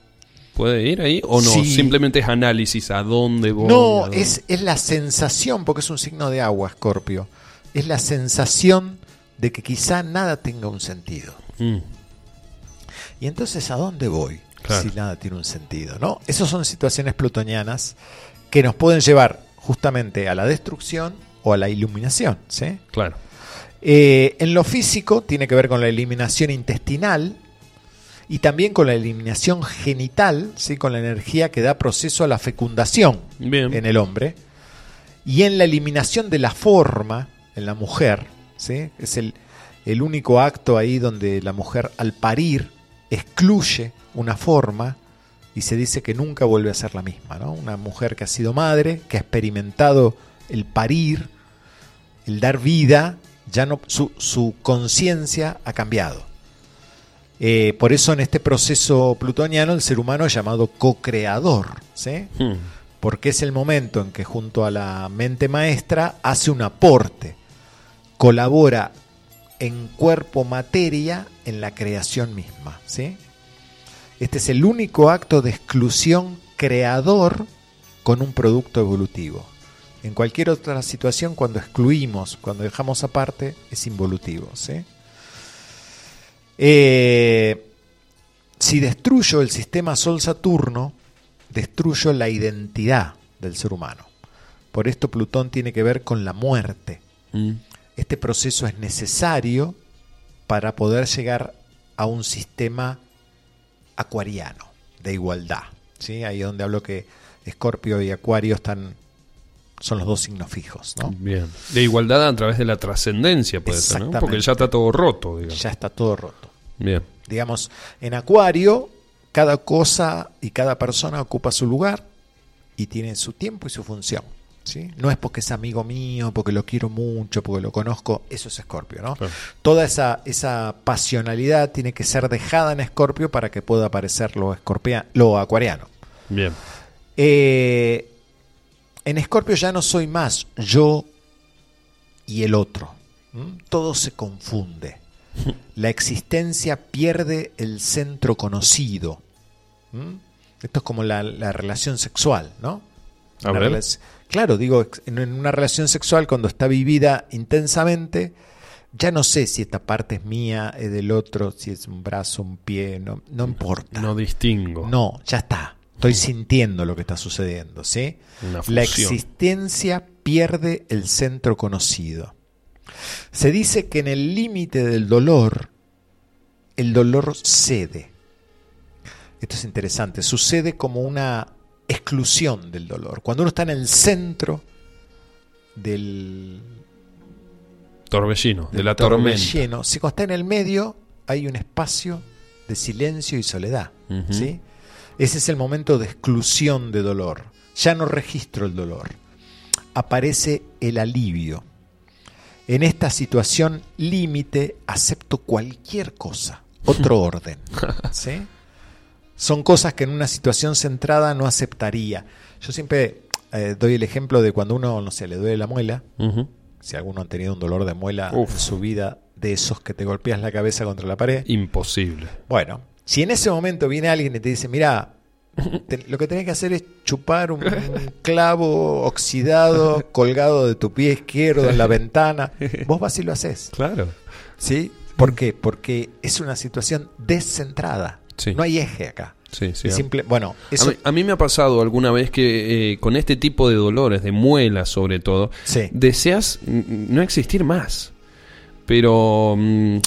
¿Puede ir ahí? ¿O no? Sí. Simplemente es análisis a dónde voy. No, dónde- es, es la sensación, porque es un signo de agua, Escorpio. Es la sensación de que quizá nada tenga un sentido. Mm, Y entonces, ¿a dónde voy Claro. si nada tiene un sentido? ¿no? Esas son situaciones plutonianas que nos pueden llevar justamente a la destrucción o a la iluminación. ¿sí? claro. Eh, en lo físico tiene que ver con la eliminación intestinal y también con la eliminación genital, ¿sí? con la energía que da proceso a la fecundación Bien. en el hombre. Y en la eliminación de la forma en la mujer, ¿sí? es el, el único acto ahí donde la mujer al parir excluye una forma y se dice que nunca vuelve a ser la misma. ¿no? Una mujer que ha sido madre, que ha experimentado el parir, el dar vida, ya no, su, su conciencia ha cambiado. Eh, por eso en este proceso plutoniano el ser humano es llamado co-creador, ¿sí? Mm, porque es el momento en que junto a la mente maestra hace un aporte, colabora en cuerpo materia en la creación misma. ¿sí? Este es el único acto de exclusión creador con un producto evolutivo. En cualquier otra situación, cuando excluimos, cuando dejamos aparte, es involutivo. ¿sí? Eh, si destruyo el sistema Sol-Saturno, destruyo la identidad del ser humano. Por esto Plutón tiene que ver con la muerte. mm. Este proceso es necesario para poder llegar a un sistema acuariano de igualdad. ¿sí? Ahí es donde hablo que Escorpio y Acuario están, son los dos signos fijos. ¿no? Bien. De igualdad a través de la trascendencia, puede ser, ¿no? Porque ya está todo roto, digamos. Ya está todo roto. Bien. Digamos, en Acuario, cada cosa y cada persona ocupa su lugar y tiene su tiempo y su función. ¿sí? No es porque es amigo mío, porque lo quiero mucho, porque lo conozco, eso es Escorpio. ¿no? Claro. Toda esa, esa pasionalidad tiene que ser dejada en Escorpio para que pueda aparecer lo, lo acuariano. Bien. Eh, en Escorpio ya no soy más yo y el otro. ¿m? Todo se confunde. La existencia pierde el centro conocido. ¿m? Esto es como la, la relación sexual, ¿no? A ver. Claro, digo, en en una relación sexual cuando está vivida intensamente, ya no sé si esta parte es mía, es del otro, si es un brazo, un pie, no, no importa. No distingo. No, ya está. Estoy sintiendo lo que está sucediendo, ¿sí? La existencia pierde el centro conocido. Se dice que en el límite del dolor, el dolor cede. Esto es interesante, sucede como una exclusión del dolor. Cuando uno está en el centro del, Torbellino, de la tormenta. si cuando está en el medio hay un espacio de silencio y soledad. ¿sí? Ese es el momento de exclusión de dolor. Ya no registro el dolor. Aparece el alivio. En esta situación límite acepto cualquier cosa, otro orden. ¿sí? Son cosas que en una situación centrada no aceptaría. Yo siempre eh, doy el ejemplo de cuando uno, no sé, le duele la muela. Si alguno ha tenido un dolor de muela Uf. en su vida, de esos que te golpeas la cabeza contra la pared. Imposible. Bueno, si en ese momento viene alguien y te dice, mira, te- lo que tenés que hacer es chupar un, un clavo oxidado colgado de tu pie izquierdo en la ventana, vos vas y lo haces. Claro. ¿Sí? ¿Por qué? Porque es una situación descentrada. Sí. No hay eje acá. Sí, sí. Es simple, bueno, A eso mí, a mí me ha pasado alguna vez que eh, con este tipo de dolores, de muelas sobre todo, Sí. deseas no existir más. Pero, mm,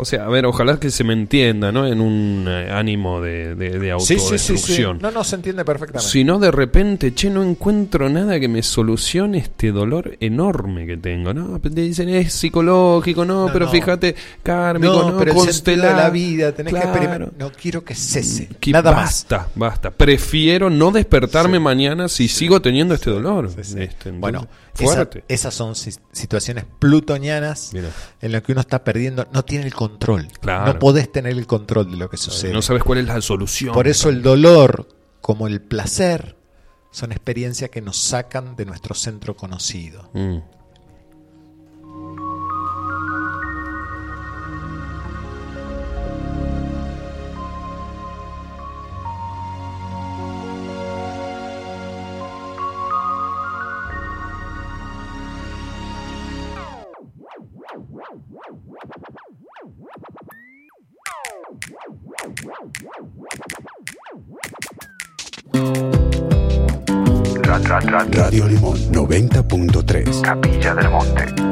o sea, a ver, ojalá que se me entienda, ¿no? En un eh, ánimo de, de, de sí, sí, sí, sí. autodestrucción. No, no se entiende perfectamente. Si no, de repente, che, no encuentro nada que me solucione este dolor enorme que tengo, ¿no? Te dicen, es psicológico, no, No, pero no. fíjate, kármico, no, no, pero el sentido de constelar. la vida, tenés que experimentar. No quiero que cese. Que Nada más. basta, basta. Prefiero no despertarme mañana si sigo teniendo este dolor. Este, entonces, Bueno, esa- esas son si- situaciones plutonianas Mira. en las que uno está perdiendo, no tiene el control. Claro. No podés tener el control de lo que sucede. No sabes cuál es la solución. Por eso el dolor, como el placer, son experiencias que nos sacan de nuestro centro conocido. Mm. Capilla del Monte.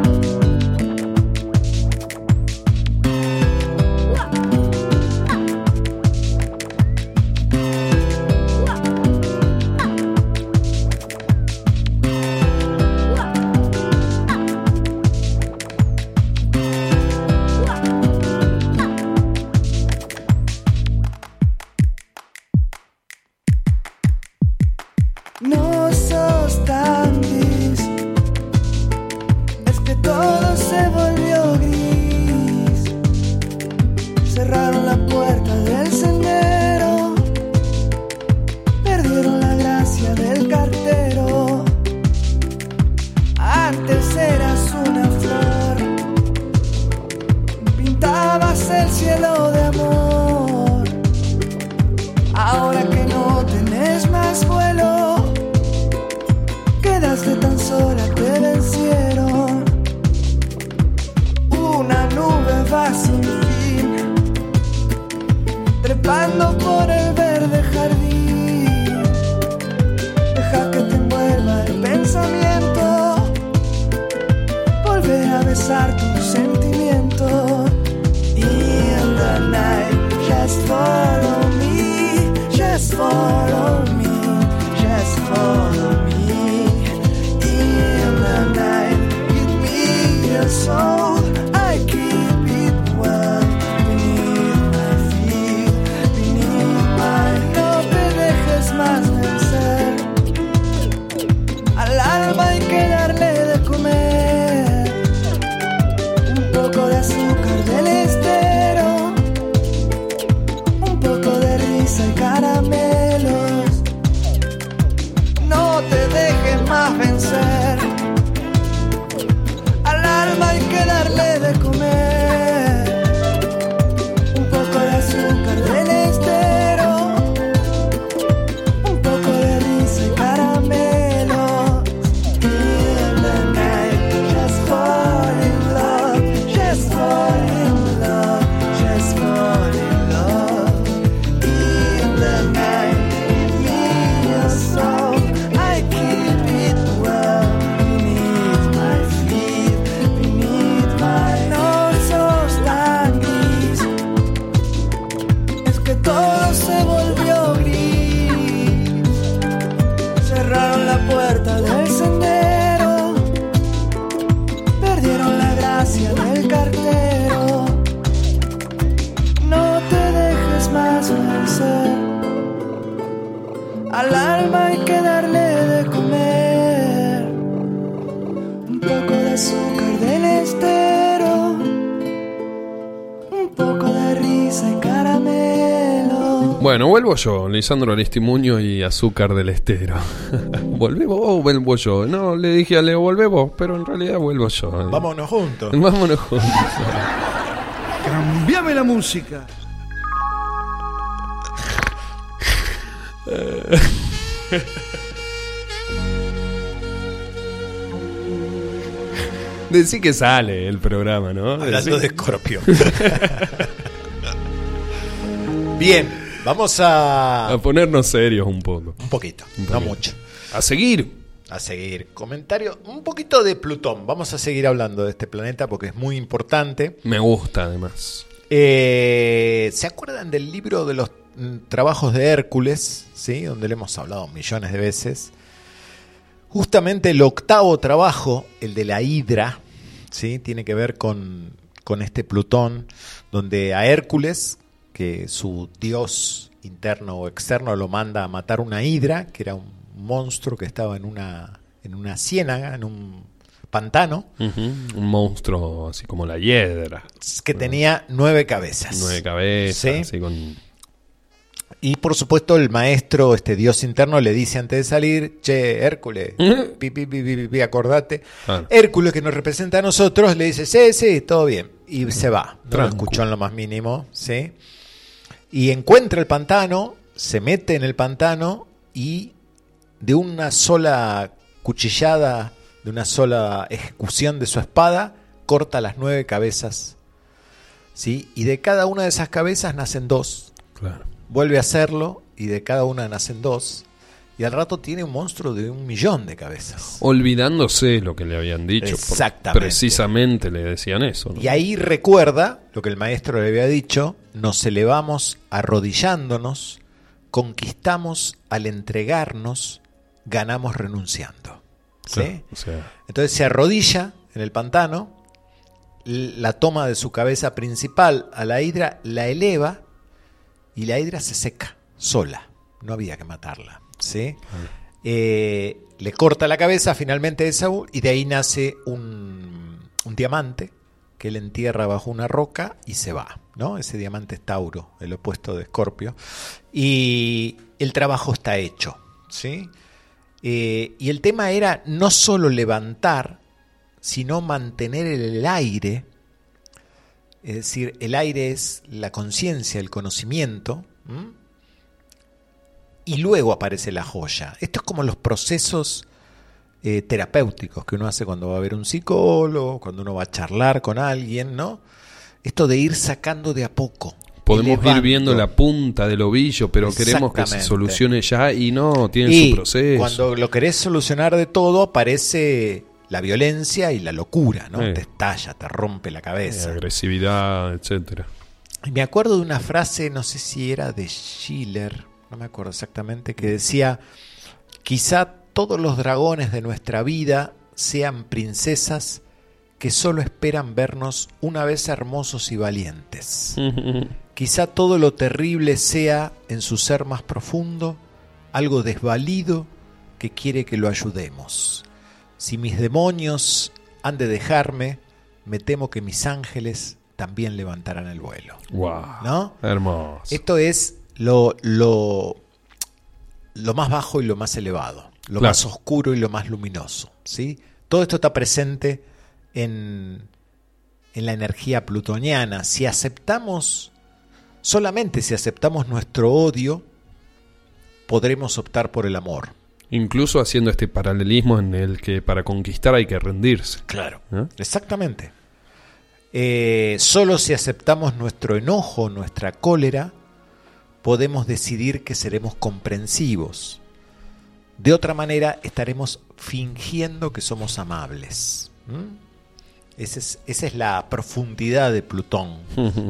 Yo, Lisandro Aristimuño y Azúcar del Estero. ¿Volvé vos o vuelvo yo? No, le dije a Leo, volvé vos, pero en realidad vuelvo yo. Vámonos juntos. Vámonos juntos. Cambiame la música. Decí que sale el programa, ¿no? Hablando Decí- de escorpión. Bien, vamos a. A ponernos serios un poco. Un poquito, Un no mucho. A seguir. A seguir. Comentario, un poquito de Plutón. Vamos a seguir hablando de este planeta porque es muy importante. Me gusta, además. Eh, ¿Se acuerdan del libro de los mm, trabajos de Hércules? ¿Sí? Donde le hemos hablado millones de veces. Justamente el octavo trabajo, el de la Hidra, ¿sí? tiene que ver con, con este Plutón, donde a Hércules, que su dios interno o externo lo manda a matar una Hidra, que era un monstruo que estaba en una, en una ciénaga, en un pantano, Un monstruo así como la hiedra. que tenía nueve cabezas. Nueve cabezas, ¿Sí? así con... Y por supuesto el maestro, este dios interno, le dice antes de salir, che, Hércules, pi, pi, pi, pi, pi, pi, acordate. Hércules que nos representa a nosotros le dice, sí, sí, todo bien. Y se va. No lo escuchó en lo más mínimo, ¿sí? Y encuentra el pantano, se mete en el pantano y de una sola cuchillada, de una sola ejecución de su espada, corta las nueve cabezas. ¿Sí? Y de cada una de esas cabezas nacen dos Claro. vuelve a hacerlo y de cada una nacen dos. Y al rato tiene un monstruo de un millón de cabezas. Olvidándose lo que le habían dicho. Exactamente. Precisamente le decían eso. ¿no? Y ahí recuerda lo que el maestro le había dicho, nos elevamos arrodillándonos, conquistamos al entregarnos, ganamos renunciando. ¿Sí? Claro, o sea, Entonces se arrodilla en el pantano, la toma de su cabeza principal a la hidra, la eleva y la hidra se seca sola. No había que matarla. ¿sí? Eh, le corta la cabeza finalmente de Saúl y de ahí nace un, un diamante que él entierra bajo una roca y se va. ¿No? Ese diamante es Tauro, el opuesto de Escorpio. Y el trabajo está hecho. ¿sí? Eh, y el tema era no solo levantar, sino mantener el aire. Es decir, el aire es la conciencia, el conocimiento. Y luego aparece la joya. Esto es como los procesos eh, terapéuticos que uno hace cuando va a ver un psicólogo, cuando uno va a charlar con alguien, ¿no? Esto de ir sacando de a poco. podemos ir viendo la punta del ovillo, pero queremos que se solucione ya y no, tiene Y su proceso. cuando lo querés solucionar de todo, aparece la violencia y la locura, ¿no? Sí. Te estalla, te rompe la Eh, cabeza. agresividad, etcétera. Y me acuerdo de una frase, no sé si era de Schiller, no me acuerdo exactamente, que decía, quizá todos los dragones de nuestra vida sean princesas que solo esperan vernos una vez hermosos y valientes. Quizá todo lo terrible sea, en su ser más profundo, algo desvalido que quiere que lo ayudemos. Si mis demonios han de dejarme, me temo que mis ángeles también levantarán el vuelo. Wow. ¿No? Hermoso. Esto es lo, lo, lo más bajo y lo más elevado, lo Claro. más oscuro y lo más luminoso. ¿sí? Todo esto está presente en, en la energía plutoniana. Si aceptamos, solamente si aceptamos nuestro odio, podremos optar por el amor. Incluso haciendo este paralelismo en el que para conquistar hay que rendirse. Claro. ¿Eh? Exactamente. Eh, solo si aceptamos nuestro enojo, nuestra cólera, podemos decidir que seremos comprensivos. De otra manera, estaremos fingiendo que somos amables. ¿Mm? Esa es, esa es la profundidad de Plutón.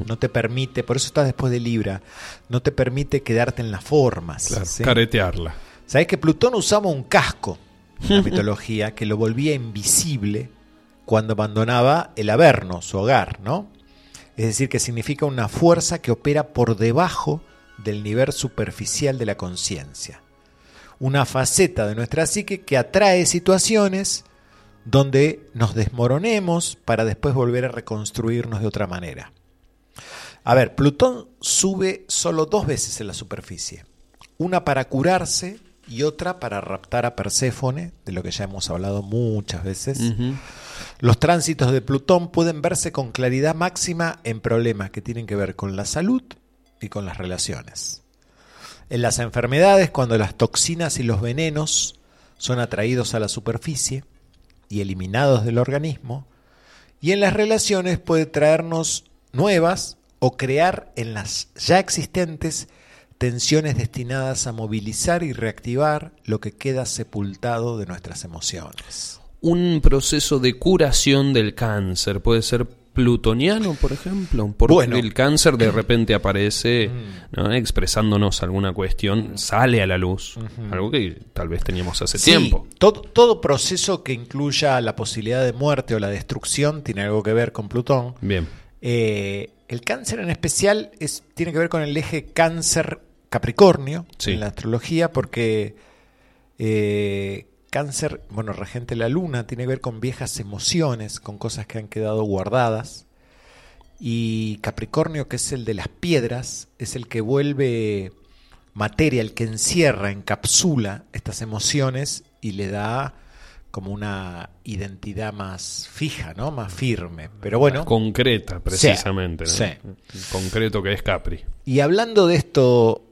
No te permite, por eso estás después de Libra, no te permite quedarte en las formas. Claro, ¿sí? Caretearla. Sabés que Plutón usaba un casco en la mitología que lo volvía invisible cuando abandonaba el Averno, su hogar, ¿no? Es decir, que significa una fuerza que opera por debajo del nivel superficial de la conciencia. Una faceta de nuestra psique que atrae situaciones donde nos desmoronemos para después volver a reconstruirnos de otra manera. A ver, Plutón sube solo dos veces en la superficie. Una para curarse y otra para raptar a Perséfone, de lo que ya hemos hablado muchas veces. Los tránsitos de Plutón pueden verse con claridad máxima en problemas que tienen que ver con la salud y con las relaciones. En las enfermedades, cuando las toxinas y los venenos son atraídos a la superficie y eliminados del organismo, y en las relaciones puede traernos nuevas o crear en las ya existentes tensiones destinadas a movilizar y reactivar lo que queda sepultado de nuestras emociones. Un proceso de curación del cáncer puede ser plutoniano, por ejemplo, porque Bueno. el cáncer de repente aparece ¿no? expresándonos alguna cuestión, sale a la luz, algo que tal vez teníamos hace Sí, tiempo. Todo, todo proceso que incluya la posibilidad de muerte o la destrucción tiene algo que ver con Plutón. Bien. Eh, el cáncer en especial es, tiene que ver con el eje cáncer-capricornio Sí. en la astrología porque eh, cáncer, bueno, regente la luna, tiene que ver con viejas emociones, con cosas que han quedado guardadas. Y Capricornio, que es el de las piedras, es el que vuelve materia, el que encierra, encapsula estas emociones y le da como una identidad más fija, ¿no? Más firme. Pero bueno. Concreta, precisamente. ¿no? Sí. Concreto que es Capri. Y hablando de esto,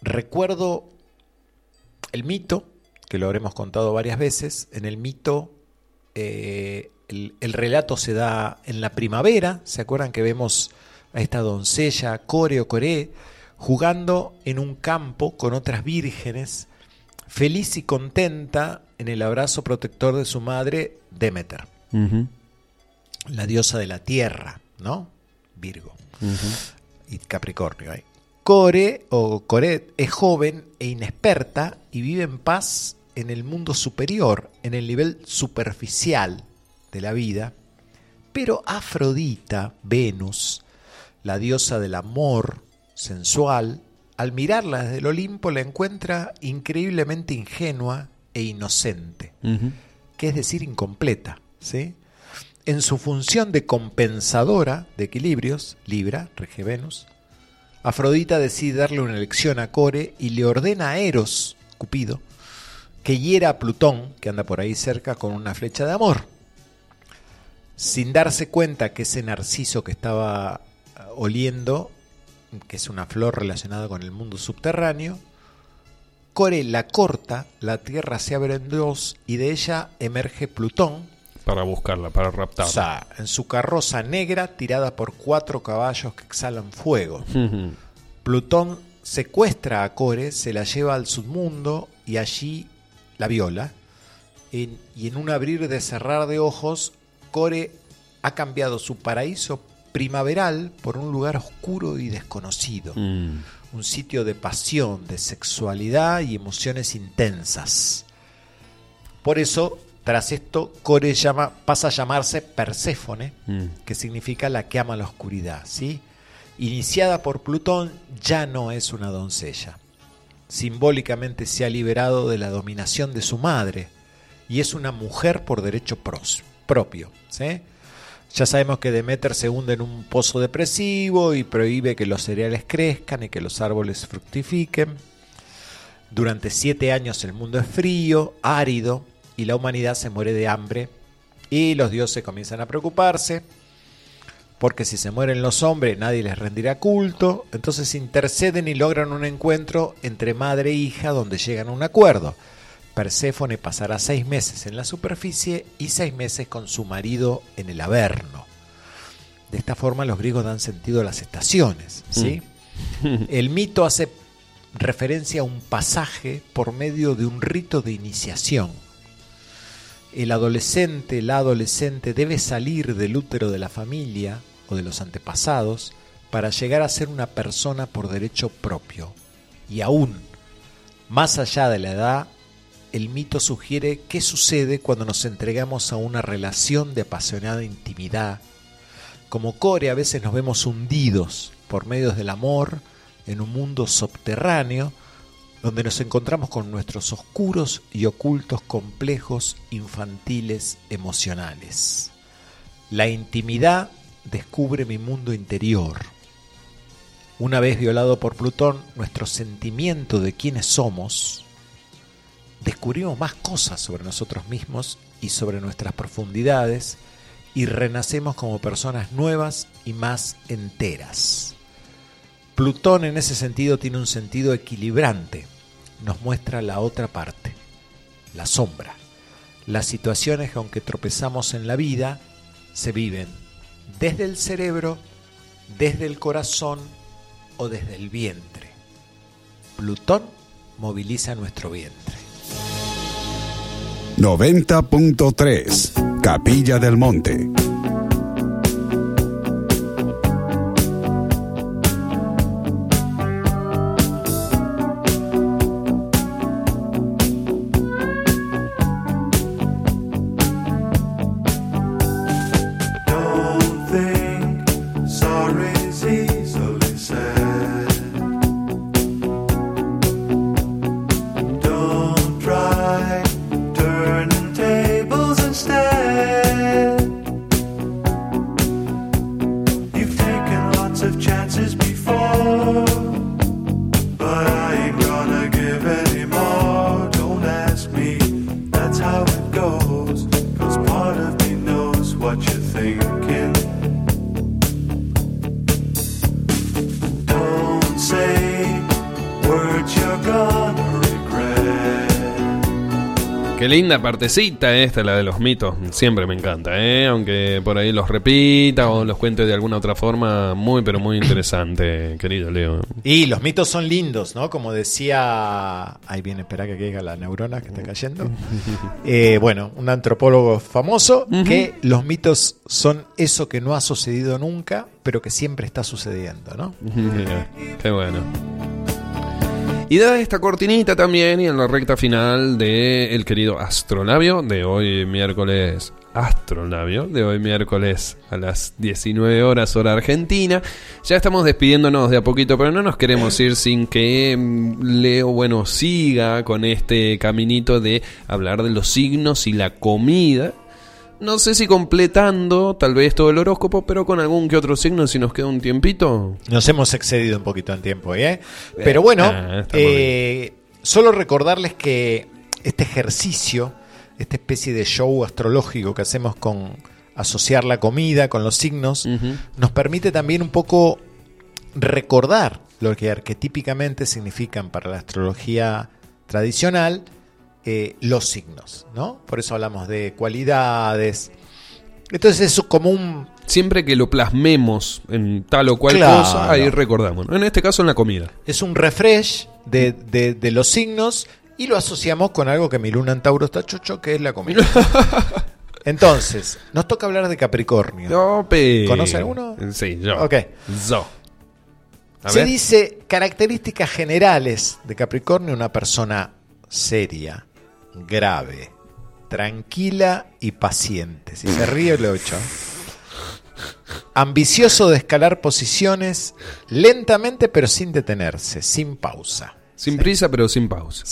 recuerdo el mito, que lo habremos contado varias veces. En el mito, eh, el, el relato se da en la primavera. ¿Se acuerdan que vemos a esta doncella, Core o Coré, jugando en un campo con otras vírgenes, feliz y contenta en el abrazo protector de su madre, Demeter, la diosa de la tierra, ¿no? Virgo y Capricornio. ahí. Core o Coret es joven e inexperta y vive en paz en el mundo superior, en el nivel superficial de la vida. Pero Afrodita, Venus, la diosa del amor sensual, al mirarla desde el Olimpo la encuentra increíblemente ingenua e inocente, que es decir, incompleta. ¿sí? En su función de compensadora de equilibrios, Libra, rege Venus, Afrodita decide darle una lección a Core y le ordena a Eros, Cupido, que hiera a Plutón, que anda por ahí cerca, con una flecha de amor. Sin darse cuenta que ese narciso que estaba eh, oliendo, que es una flor relacionada con el mundo subterráneo, Core la corta, la tierra se abre en dos y de ella emerge Plutón, Para buscarla, para o raptarla. sea, en su carroza negra tirada por cuatro caballos que exhalan fuego. Plutón secuestra a Core, se la lleva al submundo y allí la viola. En- y en un abrir de cerrar de ojos, Core ha cambiado su paraíso primaveral por un lugar oscuro y desconocido. Mm. Un sitio de pasión, de sexualidad y emociones intensas. Por eso, tras esto, Core llama, pasa a llamarse Perséfone, Mm. que significa la que ama la oscuridad, ¿sí? Iniciada por Plutón, ya no es una doncella. Simbólicamente se ha liberado de la dominación de su madre y es una mujer por derecho propio. Ya sabemos que Demeter se hunde en un pozo depresivo y prohíbe que los cereales crezcan y que los árboles fructifiquen. Durante siete años el mundo es frío, árido, y la humanidad se muere de hambre. Y los dioses comienzan a preocuparse, porque si se mueren los hombres nadie les rendirá culto. Entonces interceden y logran un encuentro entre madre e hija donde llegan a un acuerdo. Perséfone pasará seis meses en la superficie y seis meses con su marido en el Averno. De esta forma los griegos dan sentido a las estaciones. ¿sí? El mito hace referencia a un pasaje por medio de un rito de iniciación. El adolescente, la adolescente debe salir del útero de la familia de los antepasados para llegar a ser una persona por derecho propio. Y aún, más allá de la edad, el mito sugiere qué sucede cuando nos entregamos a una relación de apasionada intimidad. Como core a veces nos vemos hundidos por medios del amor en un mundo subterráneo donde nos encontramos con nuestros oscuros y ocultos complejos infantiles emocionales. La intimidad descubre mi mundo interior. Una vez violado por Plutón, nuestro sentimiento de quiénes somos, descubrimos más cosas sobre nosotros mismos y sobre nuestras profundidades y renacemos como personas nuevas y más enteras. Plutón en ese sentido tiene un sentido equilibrante, nos muestra la otra parte, la sombra, las situaciones que aunque tropezamos en la vida, se viven desde el cerebro, desde el corazón o desde el vientre. Plutón moviliza nuestro vientre. 90.3 Capilla del Monte. Linda partecita esta, la de los mitos. Siempre me encanta, ¿eh? Aunque por ahí los repita o los cuente de alguna otra forma. Muy, pero muy interesante, querido Leo. Y los mitos son lindos, ¿no? Como decía. Ahí viene, espera que caiga la neurona que está cayendo. Eh, bueno, un antropólogo famoso que los mitos son eso que no ha sucedido nunca, pero que siempre está sucediendo, ¿no? Mira, Qué bueno. Y dada esta cortinita también y en la recta final de el querido Astrolabio de hoy miércoles Astrolabio de hoy miércoles a las 19 horas hora argentina. Ya estamos despidiéndonos de a poquito, pero no nos queremos ir sin que mm, Leo, bueno, siga con este caminito de hablar de los signos y la comida. No sé si completando tal vez todo el horóscopo, pero con algún que otro signo si nos queda un tiempito. Nos hemos excedido un poquito en tiempo, ¿eh? Pero bueno, Ah, eh, solo recordarles que este ejercicio, esta especie de show astrológico que hacemos con asociar la comida con los signos, nos permite también un poco recordar lo que arquetípicamente significan para la astrología tradicional eh, los signos, ¿no? Por eso hablamos de cualidades. Entonces es como un Siempre que lo plasmemos en tal o cual Claro. cosa, ahí recordamos. En este caso en la comida. es un refresh de, de- de los signos y lo asociamos con algo que mi luna en Tauro está chocho, que es la comida. Entonces, nos toca hablar de Capricornio. No, ¿Conoce alguno? Sí, yo. Ok. Yo. A Se ver. dice características generales de Capricornio, una persona seria, grave, tranquila y paciente. Si se ríe, le ocho. Ambicioso de escalar posiciones lentamente pero sin detenerse, sin pausa. Sin prisa, pero sin pausa.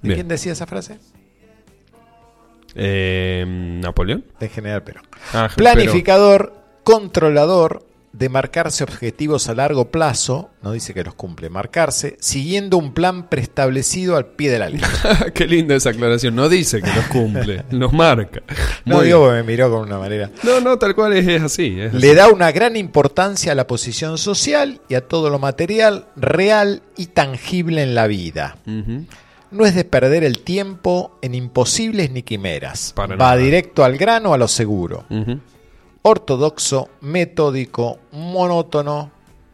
¿de Bien. quién decía esa frase? Eh, ¿Napoleón? De General Perón. Ah, Planificador, controlador, de marcarse objetivos a largo plazo, no dice que los cumple, marcarse, siguiendo un plan preestablecido al pie de la línea. pero- Qué linda esa aclaración. No dice que nos cumple, nos marca. No digo me miró con una manera. No, no, tal cual es, es así. es Le da una gran importancia a la posición social y a todo lo material, real y tangible en la vida. No es de perder el tiempo en imposibles ni quimeras. Para Va nada. directo al grano, a lo seguro. Ortodoxo, metódico, monótono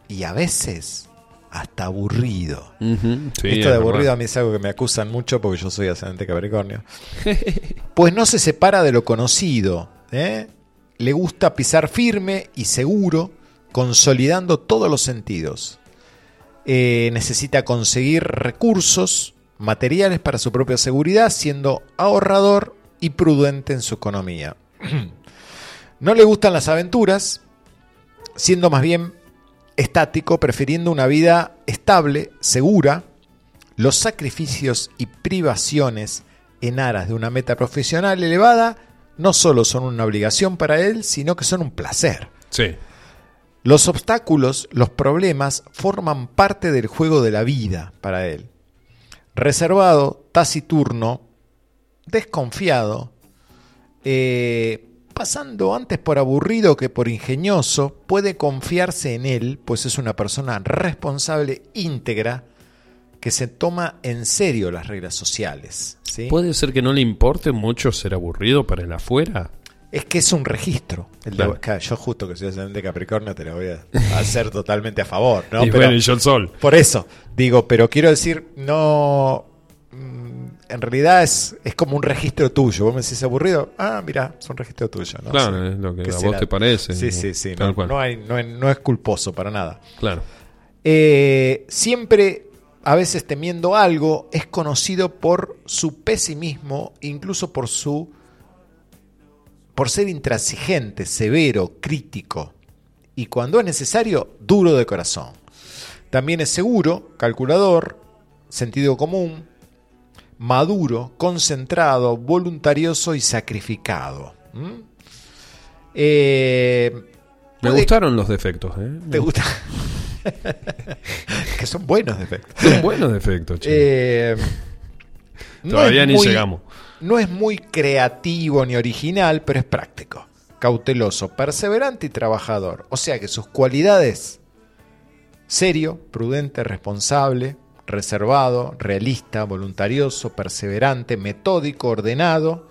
y a veces hasta aburrido. Sí, Esto es de aburrido a mí es algo que me acusan mucho porque yo soy ascendente Capricornio. pues no se separa de lo conocido. ¿eh? Le gusta pisar firme y seguro, consolidando todos los sentidos. Eh, necesita conseguir recursos materiales para su propia seguridad, siendo ahorrador y prudente en su economía. no le gustan las aventuras, siendo más bien estático, prefiriendo una vida estable, segura. Los sacrificios y privaciones en aras de una meta profesional elevada no solo son una obligación para él, sino que son un placer. Sí. Los obstáculos, los problemas, forman parte del juego de la vida para él. Reservado, taciturno, desconfiado, eh, pasando antes por aburrido que por ingenioso, puede confiarse en él, pues es una persona responsable, íntegra, que se toma en serio las reglas sociales. ¿sí? ¿Puede ser que no le importe mucho ser aburrido para el afuera? Es que es un registro. El de- Claro. yo justo que soy ascendente Capricornio te lo voy a hacer totalmente a favor. ¿no? Y bueno, y yo el sol. Por eso, digo, pero quiero decir, no... En realidad es, es como un registro tuyo. Vos me decís aburrido. Ah, mira, es un registro tuyo. ¿no? Claro, Sí. es lo que ¿Qué a vos te parece. Sí, sí, sí. Tal No, cual. no hay- no es culposo para nada. Claro. Eh, siempre, a veces temiendo algo, es conocido por su pesimismo, incluso por su por ser intransigente, severo, crítico y cuando es necesario, duro de corazón. También es seguro, calculador, sentido común, maduro, concentrado, voluntarioso y sacrificado. ¿Mm? Eh, Me puede- gustaron los defectos, ¿eh? ¿Te gusta? que son buenos defectos. Son buenos defectos. Eh, Todavía ni muy- llegamos. No es muy creativo ni original, pero es práctico, cauteloso, perseverante y trabajador. O sea que sus cualidades, serio, prudente, responsable, reservado, realista, voluntarioso, perseverante, metódico, ordenado,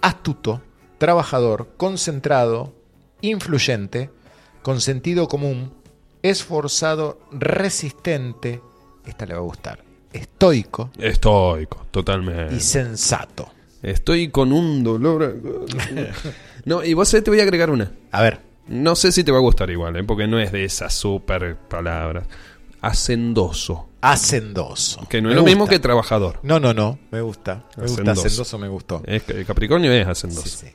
astuto, trabajador, concentrado, influyente, con sentido común, esforzado, resistente, esta le va a gustar, estoico Estoico, totalmente. y sensato. Estoy con un dolor. No, y vos te voy a agregar una. A ver. No sé si te va a gustar igual, ¿eh? porque no es de esas super palabras. Hacendoso. Hacendoso. Que no Me es lo mismo que trabajador. No, no, no, me gusta. Me gusta, Hacendoso. hacendoso me gustó. Es que Capricornio es hacendoso.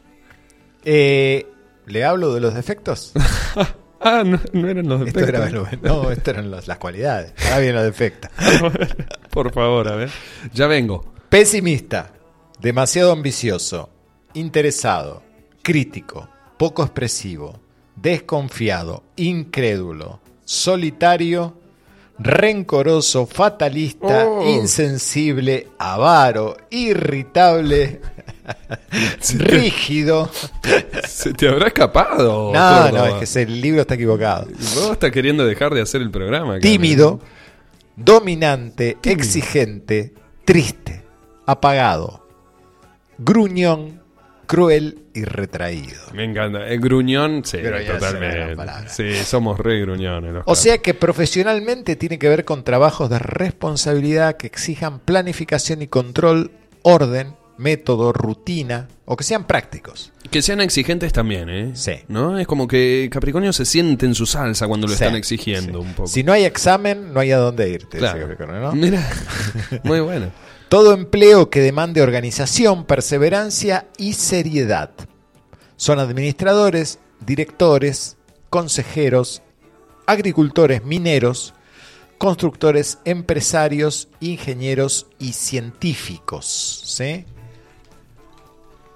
Eh, ¿Le hablo de los defectos? ah, no, no eran los Esto defectos. era- no, esto eran los- las cualidades. Ahora vienen los defectos. Por favor, a ver. Ya vengo. Pesimista, demasiado ambicioso, interesado, crítico, poco expresivo, desconfiado, incrédulo, solitario, rencoroso, fatalista, Oh. insensible, avaro, irritable, rígido. Se te habrá escapado. No, no, es que ese- el libro está equivocado. Vos estás queriendo dejar de hacer el programa. Tímido, dominante, exigente, triste, apagado, gruñón, cruel y retraído. Me encanta. El gruñón, sí, Pero totalmente. Sí, somos re gruñones. los O sea que profesionalmente tiene que ver con trabajos de responsabilidad que exijan planificación y control, orden, método, rutina o que sean prácticos. Que sean exigentes también, ¿eh? Sí. ¿No? Es como que Capricornio se siente en su salsa cuando lo Sí, están exigiendo un poco. Si no hay examen, no hay a dónde irte. Claro. Capricornio, ¿no? Mira, muy bueno. Todo empleo que demande organización, perseverancia y seriedad. Son administradores, directores, consejeros, agricultores, mineros, constructores, empresarios, ingenieros y científicos. ¿sí?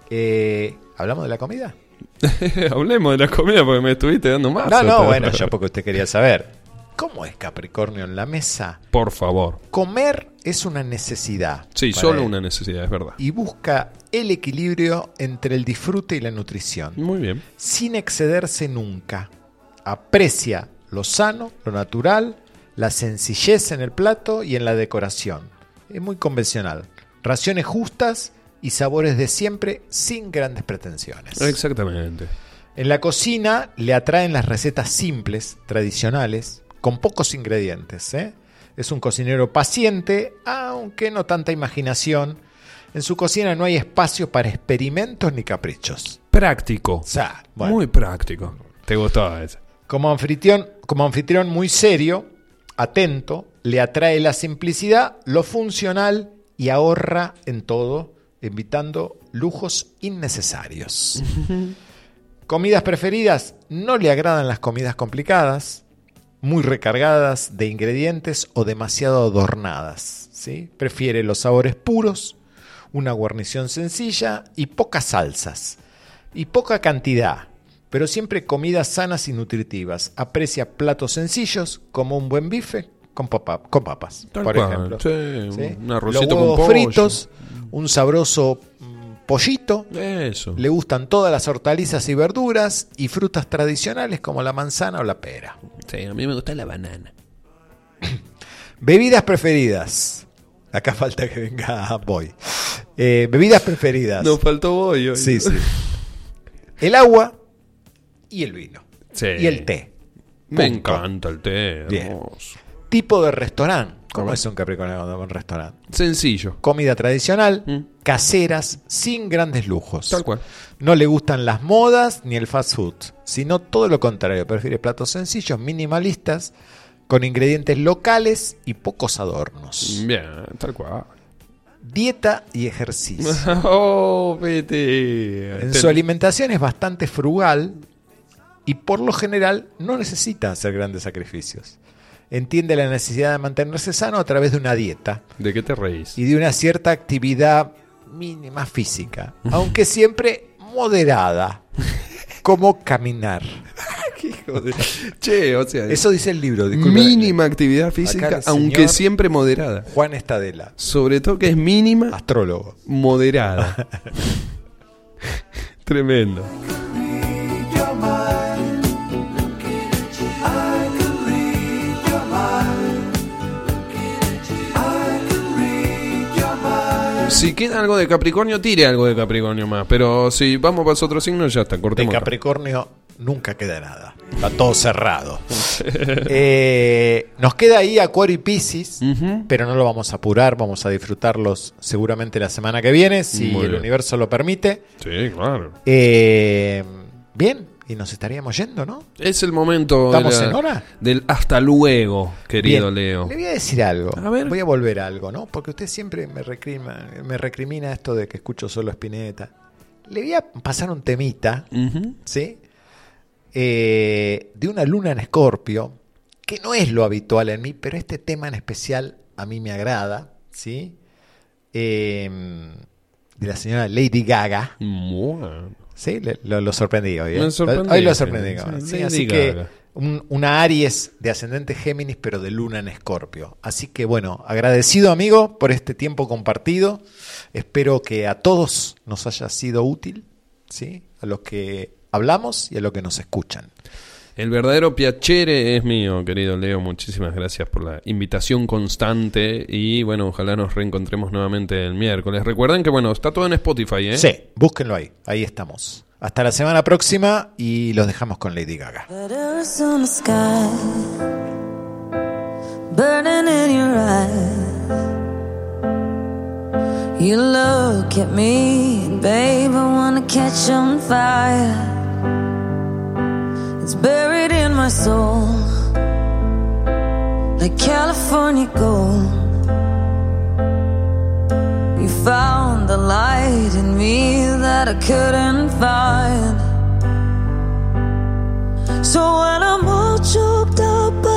Eh, ¿Hablamos de la comida? Hablemos de la comida porque me estuviste dando más. No, no, bueno, yo porque usted quería saber. ¿Cómo es Capricornio en la mesa? Por favor. Comer es una necesidad. Sí, solo él. una necesidad, es verdad. y busca el equilibrio entre el disfrute y la nutrición, Muy bien. sin excederse nunca. Aprecia lo sano, lo natural, la sencillez en el plato y en la decoración. Es muy convencional. Raciones justas y sabores de siempre sin grandes pretensiones. Exactamente. En la cocina le atraen las recetas simples, tradicionales, con pocos ingredientes. ¿eh? Es un cocinero paciente, aunque no tanta imaginación. En su cocina no hay espacio para experimentos ni caprichos. Práctico. O sea, bueno, Muy práctico. ¿Te gustaba ese? como anfitrión, como anfitrión muy serio, atento, le atrae la simplicidad, lo funcional y ahorra en todo, evitando lujos innecesarios. Comidas preferidas, no le agradan las comidas complicadas, muy recargadas de ingredientes o demasiado adornadas. ¿sí? Prefiere los sabores puros, una guarnición sencilla y pocas salsas. Y poca cantidad, pero siempre comidas sanas y nutritivas. Aprecia platos sencillos como un buen bife con, papa- con papas, Tal por cual, ejemplo. sí, ¿Sí? un arrocito Los con huevos pollo. fritos, un sabroso pollito. Eso. Le gustan todas las hortalizas y verduras y frutas tradicionales como la manzana o la pera. Sí, a mí me gusta la banana. Bebidas preferidas. Acá falta que venga Boy. Eh, bebidas preferidas. Nos faltó Boy hoy. Sí, sí. El agua y el vino. Sí. Y el té. Me Punto. encanta el té, Bien. hermoso. Tipo de restaurante. ¿Cómo es un Capricornio cuando va a un restaurante? Sencillo. Comida tradicional, Mm. caseras, sin grandes lujos. Tal cual. No le gustan las modas ni el fast food, sino todo lo contrario. Prefiere platos sencillos, minimalistas, con ingredientes locales y pocos adornos. Bien, tal cual. Dieta y ejercicio. oh, vete. En su alimentación es bastante frugal y por lo general no necesita hacer grandes sacrificios. Entiende la necesidad de mantenerse sano a través de una dieta ¿De qué te reís? y de una cierta actividad mínima física, aunque siempre moderada, como caminar. De- Che, o sea, Eso dice el libro, disculpe. mínima actividad física, aunque siempre moderada. Juan Estadela, Sobre todo que es mínima, astrólogo. moderada. Tremendo. Si queda algo de Capricornio, tire algo de Capricornio más. Pero si vamos para otro signo, ya está, De cortemos. acá. Capricornio nunca queda nada. Está todo cerrado. Eh, nos queda ahí Acuario y Piscis, Ujú. pero no lo vamos a apurar. Vamos a disfrutarlos seguramente la semana que viene, si el universo lo permite. Sí, claro. Eh, bien, y nos estaríamos yendo, ¿no? Es el momento de ¿Estamos la- en hora? del hasta luego, querido Bien. Leo. Le voy a decir algo. A ver. Voy a volver a algo, ¿no? Porque usted siempre me recrimina, me recrimina esto de que escucho solo Spinetta. Le voy a pasar un temita. ¿sí? Eh, de una luna en Escorpio, que no es lo habitual en mí, pero este tema en especial a mí me agrada, ¿sí? Eh, de la señora Lady Gaga. Bueno. Sí, le- lo, lo sorprendí hoy. ¿eh? Me sorprendí, Hoy lo sorprendí. sí, Sí, Lady así que un- una Aries de ascendente Géminis, pero de luna en Escorpio. Así que bueno, agradecido amigo por este tiempo compartido. Espero que a todos nos haya sido útil, ¿sí? A los que hablamos y a los que nos escuchan. El verdadero piacere es mío, querido Leo. Muchísimas gracias por la invitación constante. Y bueno, ojalá nos reencontremos nuevamente el miércoles. Recuerden que bueno, está todo en Spotify, ¿eh? Sí, búsquenlo ahí. Ahí estamos. Hasta la semana próxima y los dejamos con Lady Gaga. Burning in your eyes. You look at me, babe, I wanna catch on fire. It's buried in my soul, like California gold. You found the light in me that I couldn't find. So when I'm all choked up,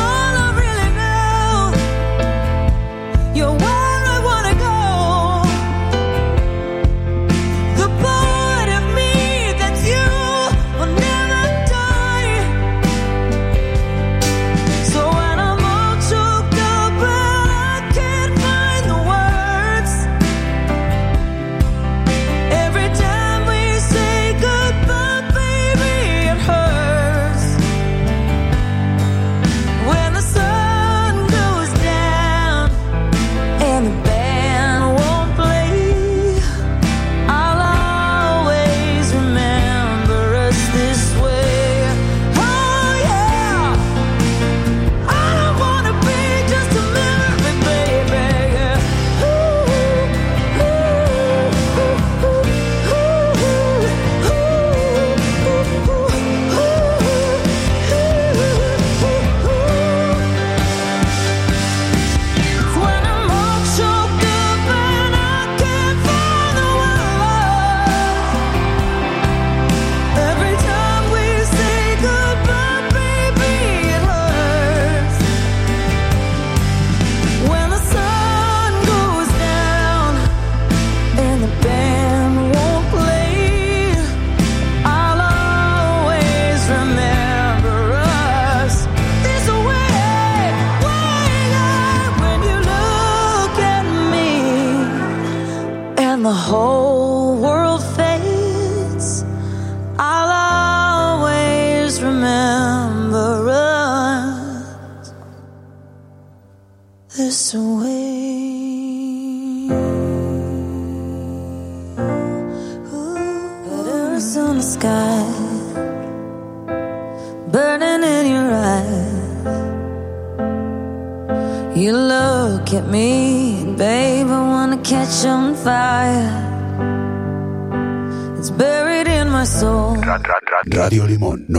at me, babe, I wanna catch on fire. It's buried in my soul. Radio Limón